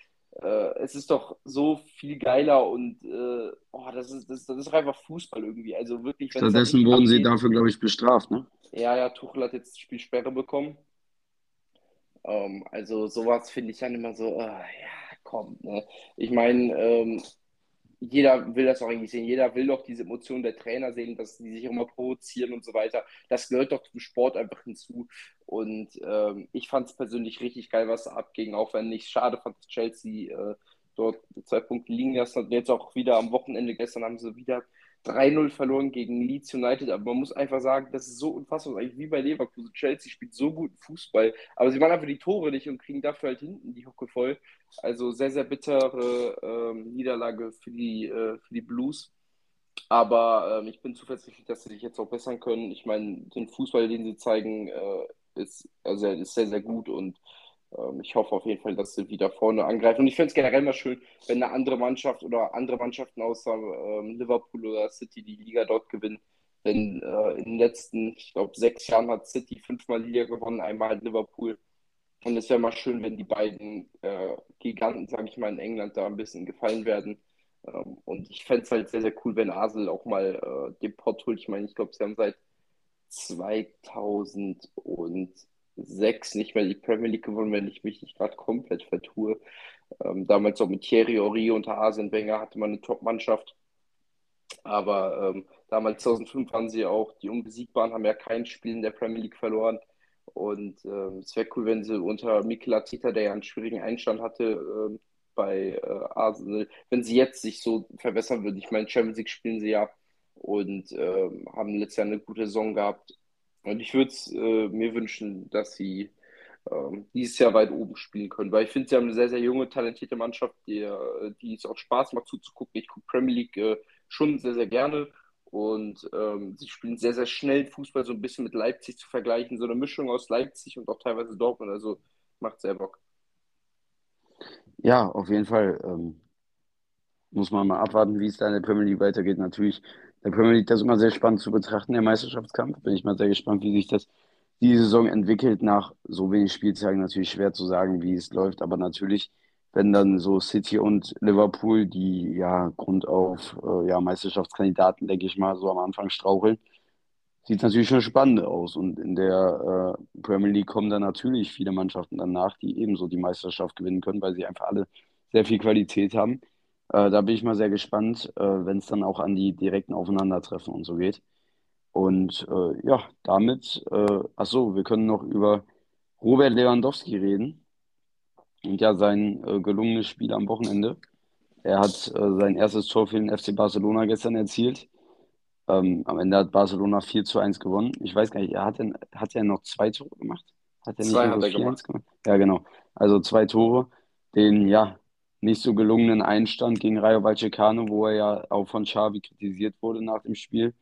äh, es ist doch so viel geiler und äh, oh, das, ist, das, das ist einfach Fußball irgendwie. Also wirklich. Stattdessen wurden sie dafür, glaube ich, bestraft, ne? Ja, ja, Tuchel hat jetzt Spielsperre bekommen. Ähm, also sowas finde ich dann immer so, uh, ja, komm. Ne? Ich meine, ähm, jeder will das auch eigentlich sehen. Jeder will doch diese Emotionen der Trainer sehen, dass die sich immer provozieren und so weiter. Das gehört doch zum Sport einfach hinzu. Und ähm, ich fand es persönlich richtig geil, was da abging, auch wenn ich schade fand, dass Chelsea äh, dort zwei Punkte liegen lassen hat. Jetzt auch wieder am Wochenende, gestern haben sie wieder 3-0 verloren gegen Leeds United, aber man muss einfach sagen, das ist so unfassbar, eigentlich wie bei Leverkusen. Chelsea spielt so guten Fußball, aber sie machen einfach die Tore nicht und kriegen dafür halt hinten die Hocke voll. Also sehr, sehr bittere ähm, Niederlage für die, äh, für die Blues. Aber ähm, ich bin zuversichtlich, dass sie sich jetzt auch bessern können. Ich meine, den Fußball, den sie zeigen, äh, ist, also ist sehr, sehr gut und ich hoffe auf jeden Fall, dass sie wieder vorne angreifen. Und ich finde es generell mal schön, wenn eine andere Mannschaft oder andere Mannschaften außer ähm, Liverpool oder City die Liga dort gewinnen. Denn äh, in den letzten, ich glaube, sechs Jahren hat City fünfmal Liga gewonnen, einmal Liverpool. Und es wäre mal schön, wenn die beiden äh, Giganten, sage ich mal, in England da ein bisschen gefallen werden. Ähm, Und ich fände es halt sehr, sehr cool, wenn Arsenal auch mal äh, den Pott holt. Ich meine, ich glaube, sie haben seit 2006 nicht mehr die Premier League gewonnen, wenn ich mich nicht gerade komplett vertue. Ähm, damals auch mit Thierry Ori unter Arsene Wenger hatte man eine Top-Mannschaft. Aber ähm, damals 2005 waren sie auch die Unbesiegbaren, haben ja kein Spiel in der Premier League verloren. Und ähm, es wäre cool, wenn sie unter Mikel Arteta, der ja einen schwierigen Einstand hatte äh, bei äh, Arsenal, wenn sie jetzt sich so verbessern würden. Ich meine, Champions League spielen sie ja und äh, haben letztes Jahr eine gute Saison gehabt. Und ich würde äh, mir wünschen, dass sie ähm, dieses Jahr weit oben spielen können, weil ich finde, sie haben eine sehr, sehr junge, talentierte Mannschaft, die, die es auch Spaß macht zuzugucken. Ich gucke Premier League äh, schon sehr, sehr gerne und ähm, sie spielen sehr, sehr schnell Fußball, so ein bisschen mit Leipzig zu vergleichen, so eine Mischung aus Leipzig und auch teilweise Dortmund, also macht sehr Bock. Ja, auf jeden Fall. Ähm, muss man mal abwarten, wie es da in der Premier League weitergeht. Natürlich, der Premier League das ist immer sehr spannend zu betrachten, der Meisterschaftskampf. Bin ich mal sehr gespannt, wie sich das die Saison entwickelt. Nach so wenig Spieltagen natürlich schwer zu sagen, wie es läuft, aber natürlich wenn dann so City und Liverpool, die ja Grund auf äh, ja, Meisterschaftskandidaten, denke ich mal, so am Anfang straucheln, sieht es natürlich schon spannend aus. Und in der äh, Premier League kommen dann natürlich viele Mannschaften danach, die ebenso die Meisterschaft gewinnen können, weil sie einfach alle sehr viel Qualität haben. Äh, da bin ich mal sehr gespannt, äh, wenn es dann auch an die direkten Aufeinandertreffen und so geht. Und äh, ja, damit, äh, ach so, wir können noch über Robert Lewandowski reden. Und ja, sein äh, gelungenes Spiel am Wochenende. Er hat äh, sein erstes Tor für den FC Barcelona gestern erzielt. Ähm, am Ende hat Barcelona 4 zu 1 gewonnen. Ich weiß gar nicht, er hat, denn, hat er noch zwei Tore gemacht? Hat er nicht zwei hat er gemacht. gemacht? Ja, genau. Also zwei Tore. Den, ja, nicht so gelungenen Einstand gegen Rayo Vallecano, wo er ja auch von Xavi kritisiert wurde nach dem Spiel.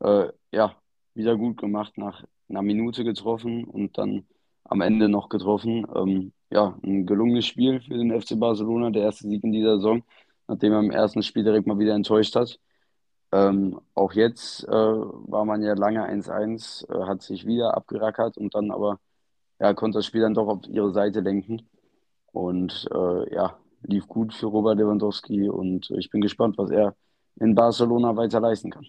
Äh, ja, wieder gut gemacht, nach einer Minute getroffen und dann am Ende noch getroffen. Ähm, ja, ein gelungenes Spiel für den FC Barcelona, der erste Sieg in dieser Saison, nachdem er im ersten Spiel direkt mal wieder enttäuscht hat. Ähm, auch jetzt äh, war man ja lange 1-1, äh, hat sich wieder abgerackert und dann aber ja, konnte das Spiel dann doch auf ihre Seite lenken. Und äh, ja, lief gut für Robert Lewandowski und ich bin gespannt, was er in Barcelona weiter leisten kann.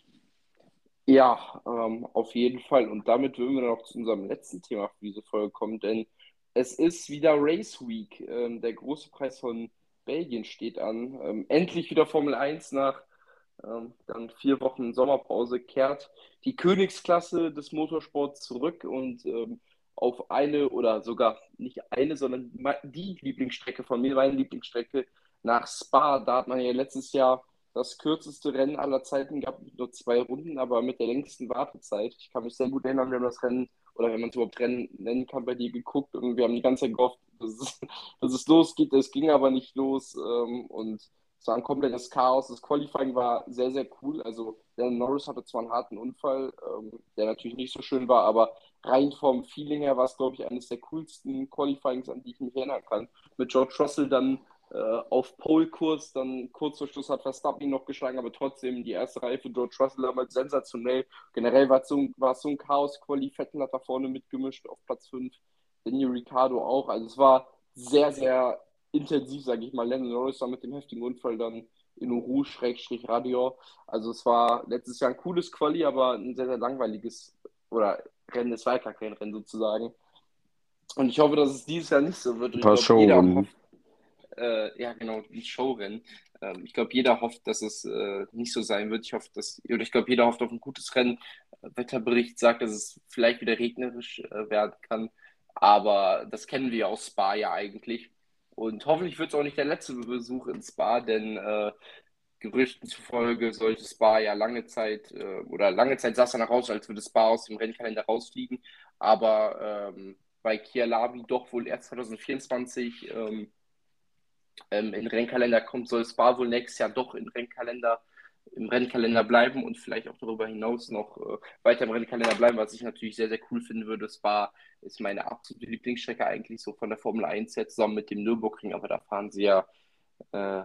Ja, ähm, auf jeden Fall. Und damit würden wir noch zu unserem letzten Thema für diese Folge kommen, denn es ist wieder Race Week. Ähm, der große Preis von Belgien steht an. Ähm, endlich wieder Formel 1 nach ähm, dann vier Wochen Sommerpause kehrt die Königsklasse des Motorsports zurück und ähm, auf eine oder sogar nicht eine, sondern die Lieblingsstrecke von mir, meine Lieblingsstrecke nach Spa. Da hat man ja letztes Jahr das kürzeste Rennen aller Zeiten gehabt, nur zwei Runden, aber mit der längsten Wartezeit. Ich kann mich sehr gut erinnern, wir haben das Rennen, oder wenn man es überhaupt Rennen nennen kann, bei dir geguckt und wir haben die ganze Zeit gehofft, dass es, dass es losgeht. Es ging aber nicht los ähm, und es war ein komplettes Chaos. Das Qualifying war sehr, sehr cool. Also, der Norris hatte zwar einen harten Unfall, ähm, der natürlich nicht so schön war, aber rein vom Feeling her war es, glaube ich, eines der coolsten Qualifyings, an die ich mich erinnern kann. Mit George Russell dann äh, auf Pole-Kurs, dann kurz vor Schluss hat Verstappen noch geschlagen, aber trotzdem die erste Reihe für George Russell damals sensationell. Generell war es so, so ein Chaos, Quali Vettel hat da vorne mitgemischt auf Platz 5, Daniel Ricciardo auch, also es war sehr, sehr intensiv, sage ich mal. Lennon Norris war mit dem heftigen Unfall dann in Rouge, Schrägstrich Radio. Also es war letztes Jahr ein cooles Quali, aber ein sehr, sehr langweiliges oder Rennen, es war ja kein Rennen sozusagen. Und ich hoffe, dass es dieses Jahr nicht so wird. Ein paar Showrunden äh, ja genau, ein Showrennen. Ähm, ich glaube, jeder hofft, dass es äh, nicht so sein wird. Ich hoffe, dass, oder ich glaube, jeder hofft auf ein gutes Rennen. Wetterbericht sagt, dass es vielleicht wieder regnerisch äh, werden kann. Aber das kennen wir aus Spa ja eigentlich. Und hoffentlich wird es auch nicht der letzte Besuch in Spa, denn äh, Gerüchten zufolge sollte Spa ja lange Zeit, äh, oder lange Zeit sah es danach aus, als würde Spa aus dem Rennkalender rausfliegen. Aber ähm, bei Kialabi doch wohl erst 2024 ähm, ähm, in den Rennkalender kommt, soll Spa wohl nächstes Jahr doch im Rennkalender, im Rennkalender bleiben und vielleicht auch darüber hinaus noch äh, weiter im Rennkalender bleiben, was ich natürlich sehr, sehr cool finden würde. Spa ist meine absolute Lieblingsstrecke eigentlich so von der Formel 1 jetzt zusammen mit dem Nürburgring, aber da fahren sie ja äh,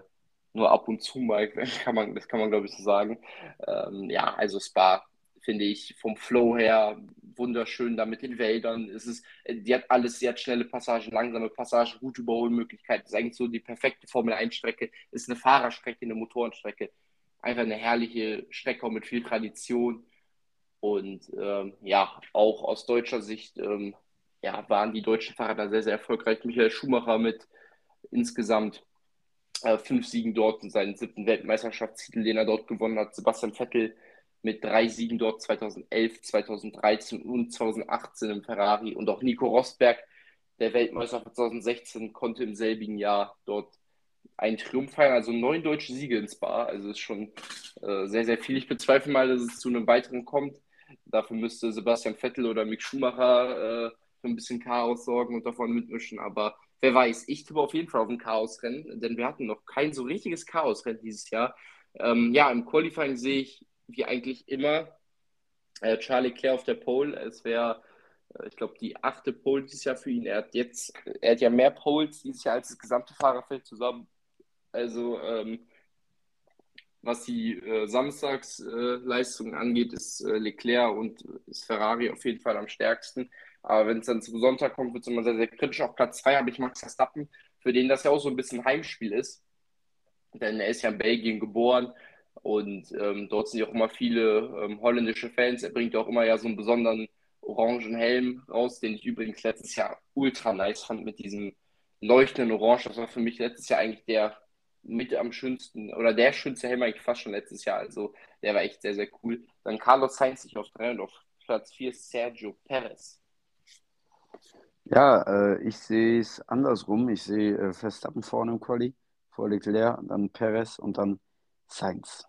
nur ab und zu mal, kann man, das kann man glaube ich so sagen. Ähm, ja, also Spa finde ich vom Flow her wunderschön da mit den Wäldern. Es ist, die hat alles, sie hat schnelle Passagen, langsame Passagen, gute Überholmöglichkeiten. Das ist eigentlich so die perfekte Formel 1 Strecke. Ist eine Fahrerstrecke, eine Motorenstrecke. einfach eine herrliche Strecke mit viel Tradition. Und ähm, ja, auch aus deutscher Sicht ähm, ja, waren die deutschen Fahrer da sehr, sehr erfolgreich. Michael Schumacher mit insgesamt äh, fünf Siegen dort und seinen siebten Weltmeisterschaftstitel, den er dort gewonnen hat. Sebastian Vettel mit drei Siegen dort 2011, 2013 und 2018 im Ferrari. Und auch Nico Rosberg, der Weltmeister 2016, konnte im selbigen Jahr dort einen Triumph feiern. Also neun deutsche Siege ins Bar. Also ist schon äh, sehr, sehr viel. Ich bezweifle mal, dass es zu einem weiteren kommt. Dafür müsste Sebastian Vettel oder Mick Schumacher äh, für ein bisschen Chaos sorgen und davon mitmischen. Aber wer weiß, ich tippe auf jeden Fall auf ein Chaosrennen, denn wir hatten noch kein so richtiges Chaosrennen dieses Jahr. Ähm, ja, im Qualifying sehe ich wie eigentlich immer äh, Charlie Claire auf der Pole. Es wäre, äh, ich glaube, die achte Pole dieses Jahr für ihn. Er hat jetzt, er hat ja mehr Poles dieses Jahr als das gesamte Fahrerfeld zusammen. Also ähm, was die äh, Samstagsleistungen angeht, ist äh, Leclerc und ist Ferrari auf jeden Fall am stärksten. Aber wenn es dann zum Sonntag kommt, wird es immer sehr, sehr kritisch. Auf Platz 2 habe ich Max Verstappen, für den das ja auch so ein bisschen Heimspiel ist. Denn er ist ja in Belgien geboren und ähm, dort sind ja auch immer viele ähm, holländische Fans. Er bringt ja auch immer ja so einen besonderen orangen Helm raus, den ich übrigens letztes Jahr ultra nice fand mit diesem leuchtenden Orange. Das war für mich letztes Jahr eigentlich der mit am schönsten oder der schönste Helm eigentlich fast schon letztes Jahr. Also der war echt sehr, sehr cool. Dann Carlos Sainz sich auf 3 und auf Platz 4 Sergio Perez. Ja, äh, ich sehe es andersrum. Ich sehe äh, Verstappen vorne im Quali, vor Leclerc, dann Perez und dann Sainz.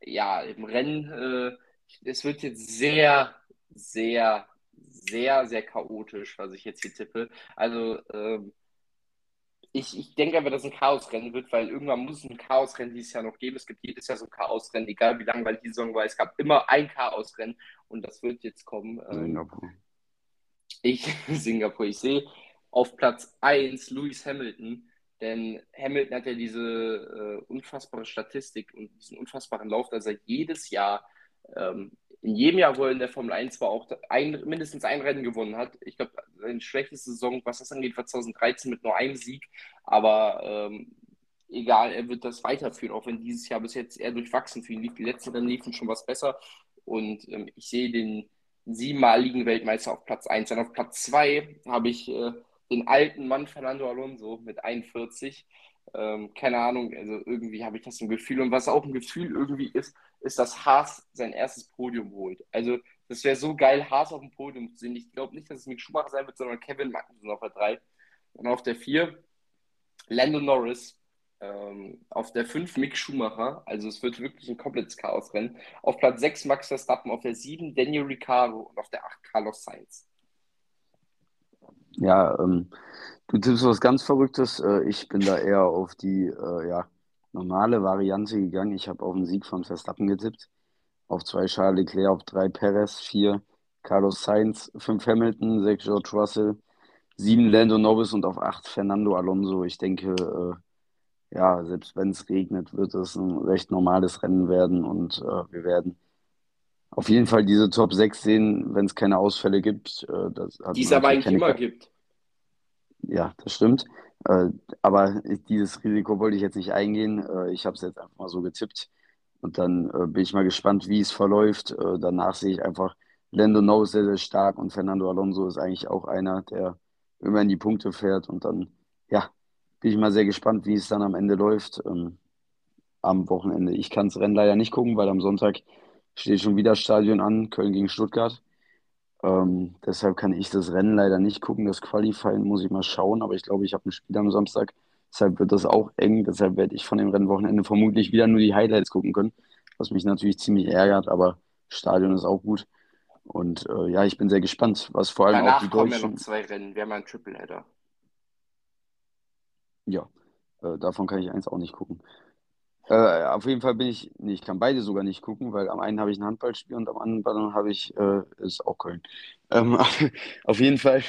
Ja, im Rennen, äh, es wird jetzt sehr, sehr, sehr, sehr chaotisch, was ich jetzt hier tippe. Also, ähm, ich, ich denke aber, dass ein Chaosrennen wird, weil irgendwann muss es ein Chaosrennen dieses Jahr noch geben. Es gibt jedes Jahr so ein Chaosrennen, egal wie langweilig die Saison war. Es gab immer ein Chaosrennen und das wird jetzt kommen. Ähm. Ich, Singapur, ich sehe auf Platz 1 Lewis Hamilton, denn Hamilton hat ja diese äh, unfassbare Statistik und diesen unfassbaren Lauf, dass er jedes Jahr, ähm, in jedem Jahr, wo er in der Formel 1 war, auch ein, mindestens ein Rennen gewonnen hat. Ich glaube, seine schlechteste Saison, was das angeht, war 2013 mit nur einem Sieg. Aber ähm, egal, er wird das weiterführen, auch wenn dieses Jahr bis jetzt eher durchwachsen für ihn lief. Die letzten Rennen liefen schon was besser. Und ähm, ich sehe den siebenmaligen Weltmeister auf Platz 1. Dann auf Platz 2 habe ich äh, den alten Mann Fernando Alonso mit 41. Ähm, keine Ahnung, also irgendwie habe ich das ein Gefühl. Und was auch ein Gefühl irgendwie ist, ist, dass Haas sein erstes Podium holt. Also, das wäre so geil, Haas auf dem Podium zu sehen. Ich glaube nicht, dass es Mick Schumacher sein wird, sondern Kevin Magnussen auf der 3. Und auf der 4 Lando Norris. Ähm, auf der 5 Mick Schumacher. Also, es wird wirklich ein komplettes Chaosrennen. Auf Platz 6 Max Verstappen. Auf der 7 Daniel Ricciardo. Und auf der 8 Carlos Sainz. Ja, ähm, du tippst was ganz Verrücktes. Äh, ich bin da eher auf die äh, ja, normale Variante gegangen. Ich habe auf den Sieg von Verstappen getippt. Auf zwei Charles Leclerc, auf drei Perez, vier Carlos Sainz, fünf Hamilton, sechs George Russell, sieben Lando Norris und auf acht Fernando Alonso. Ich denke, äh, ja, selbst wenn es regnet, wird es ein recht normales Rennen werden und äh, wir werden auf jeden Fall diese Top 6 sehen, wenn es keine Ausfälle gibt. Äh, Die es aber eigentlich immer gibt. Ja, das stimmt. Äh, aber dieses Risiko wollte ich jetzt nicht eingehen. Äh, ich habe es jetzt einfach mal so getippt. Und dann äh, bin ich mal gespannt, wie es verläuft. Äh, danach sehe ich einfach, Lando Norris sehr, sehr stark und Fernando Alonso ist eigentlich auch einer, der immer in die Punkte fährt. Und dann, ja, bin ich mal sehr gespannt, wie es dann am Ende läuft. Ähm, am Wochenende. Ich kann das Rennen leider nicht gucken, weil am Sonntag steht schon wieder Stadion an, Köln gegen Stuttgart. Ähm, deshalb kann ich das Rennen leider nicht gucken. Das Qualifying muss ich mal schauen, aber ich glaube, ich habe ein Spiel am Samstag. Deshalb wird das auch eng. Deshalb werde ich von dem Rennwochenende vermutlich wieder nur die Highlights gucken können, was mich natürlich ziemlich ärgert, aber Stadion ist auch gut. Und äh, ja, ich bin sehr gespannt, was vor allem Danach auch die kommen ja noch zwei Rennen. Wir haben einen Tripleheader. Ja, äh, davon kann ich eins auch nicht gucken. Äh, auf jeden Fall bin ich, nee, ich kann beide sogar nicht gucken, weil am einen habe ich ein Handballspiel und am anderen habe ich, äh, ist auch Köln. Ähm, auf jeden Fall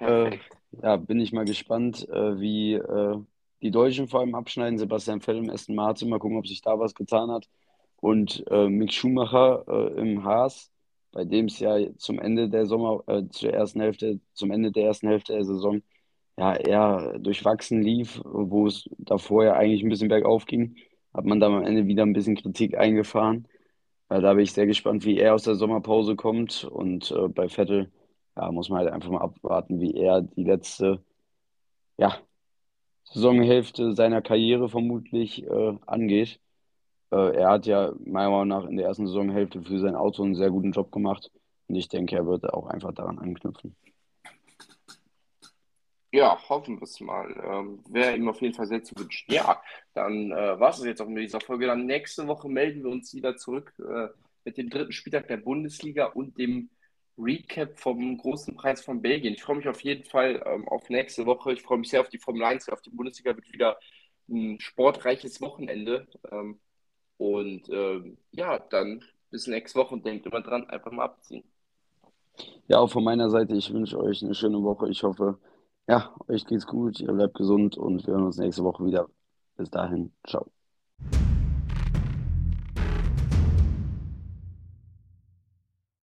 äh, ja, bin ich mal gespannt, äh, wie äh, die Deutschen vor allem abschneiden. Sebastian Vettel im Aston Martin, mal gucken, ob sich da was getan hat. Und äh, Mick Schumacher im Haas, bei dem es ja zum Ende der Sommer, zur ersten Hälfte, zum Ende der ersten Hälfte der Saison ja eher durchwachsen lief, wo es davor ja eigentlich ein bisschen bergauf ging hat man dann am Ende wieder ein bisschen Kritik eingefahren. Äh, da bin ich sehr gespannt, wie er aus der Sommerpause kommt. Und äh, bei Vettel ja, muss man halt einfach mal abwarten, wie er die letzte ja, Saisonhälfte seiner Karriere vermutlich äh, angeht. Äh, er hat ja meiner Meinung nach in der ersten Saisonhälfte für sein Auto einen sehr guten Job gemacht. Und ich denke, er wird auch einfach daran anknüpfen. Ja, hoffen wir es mal. Ähm, Wäre ihm auf jeden Fall sehr zu wünschen. Ja, dann äh, war es jetzt auch mit dieser Folge. Dann nächste Woche melden wir uns wieder zurück äh, mit dem dritten Spieltag der Bundesliga und dem Recap vom großen Preis von Belgien. Ich freue mich auf jeden Fall ähm, auf nächste Woche. Ich freue mich sehr auf die Formel 1, auf die Bundesliga. Wird wieder ein sportreiches Wochenende. Ähm, und ähm, ja, dann bis nächste Woche und denkt immer dran, einfach mal abziehen. Ja, auch von meiner Seite, ich wünsche euch eine schöne Woche. Ich hoffe, ja, euch geht's gut, ihr bleibt gesund und wir hören uns nächste Woche wieder. Bis dahin, ciao.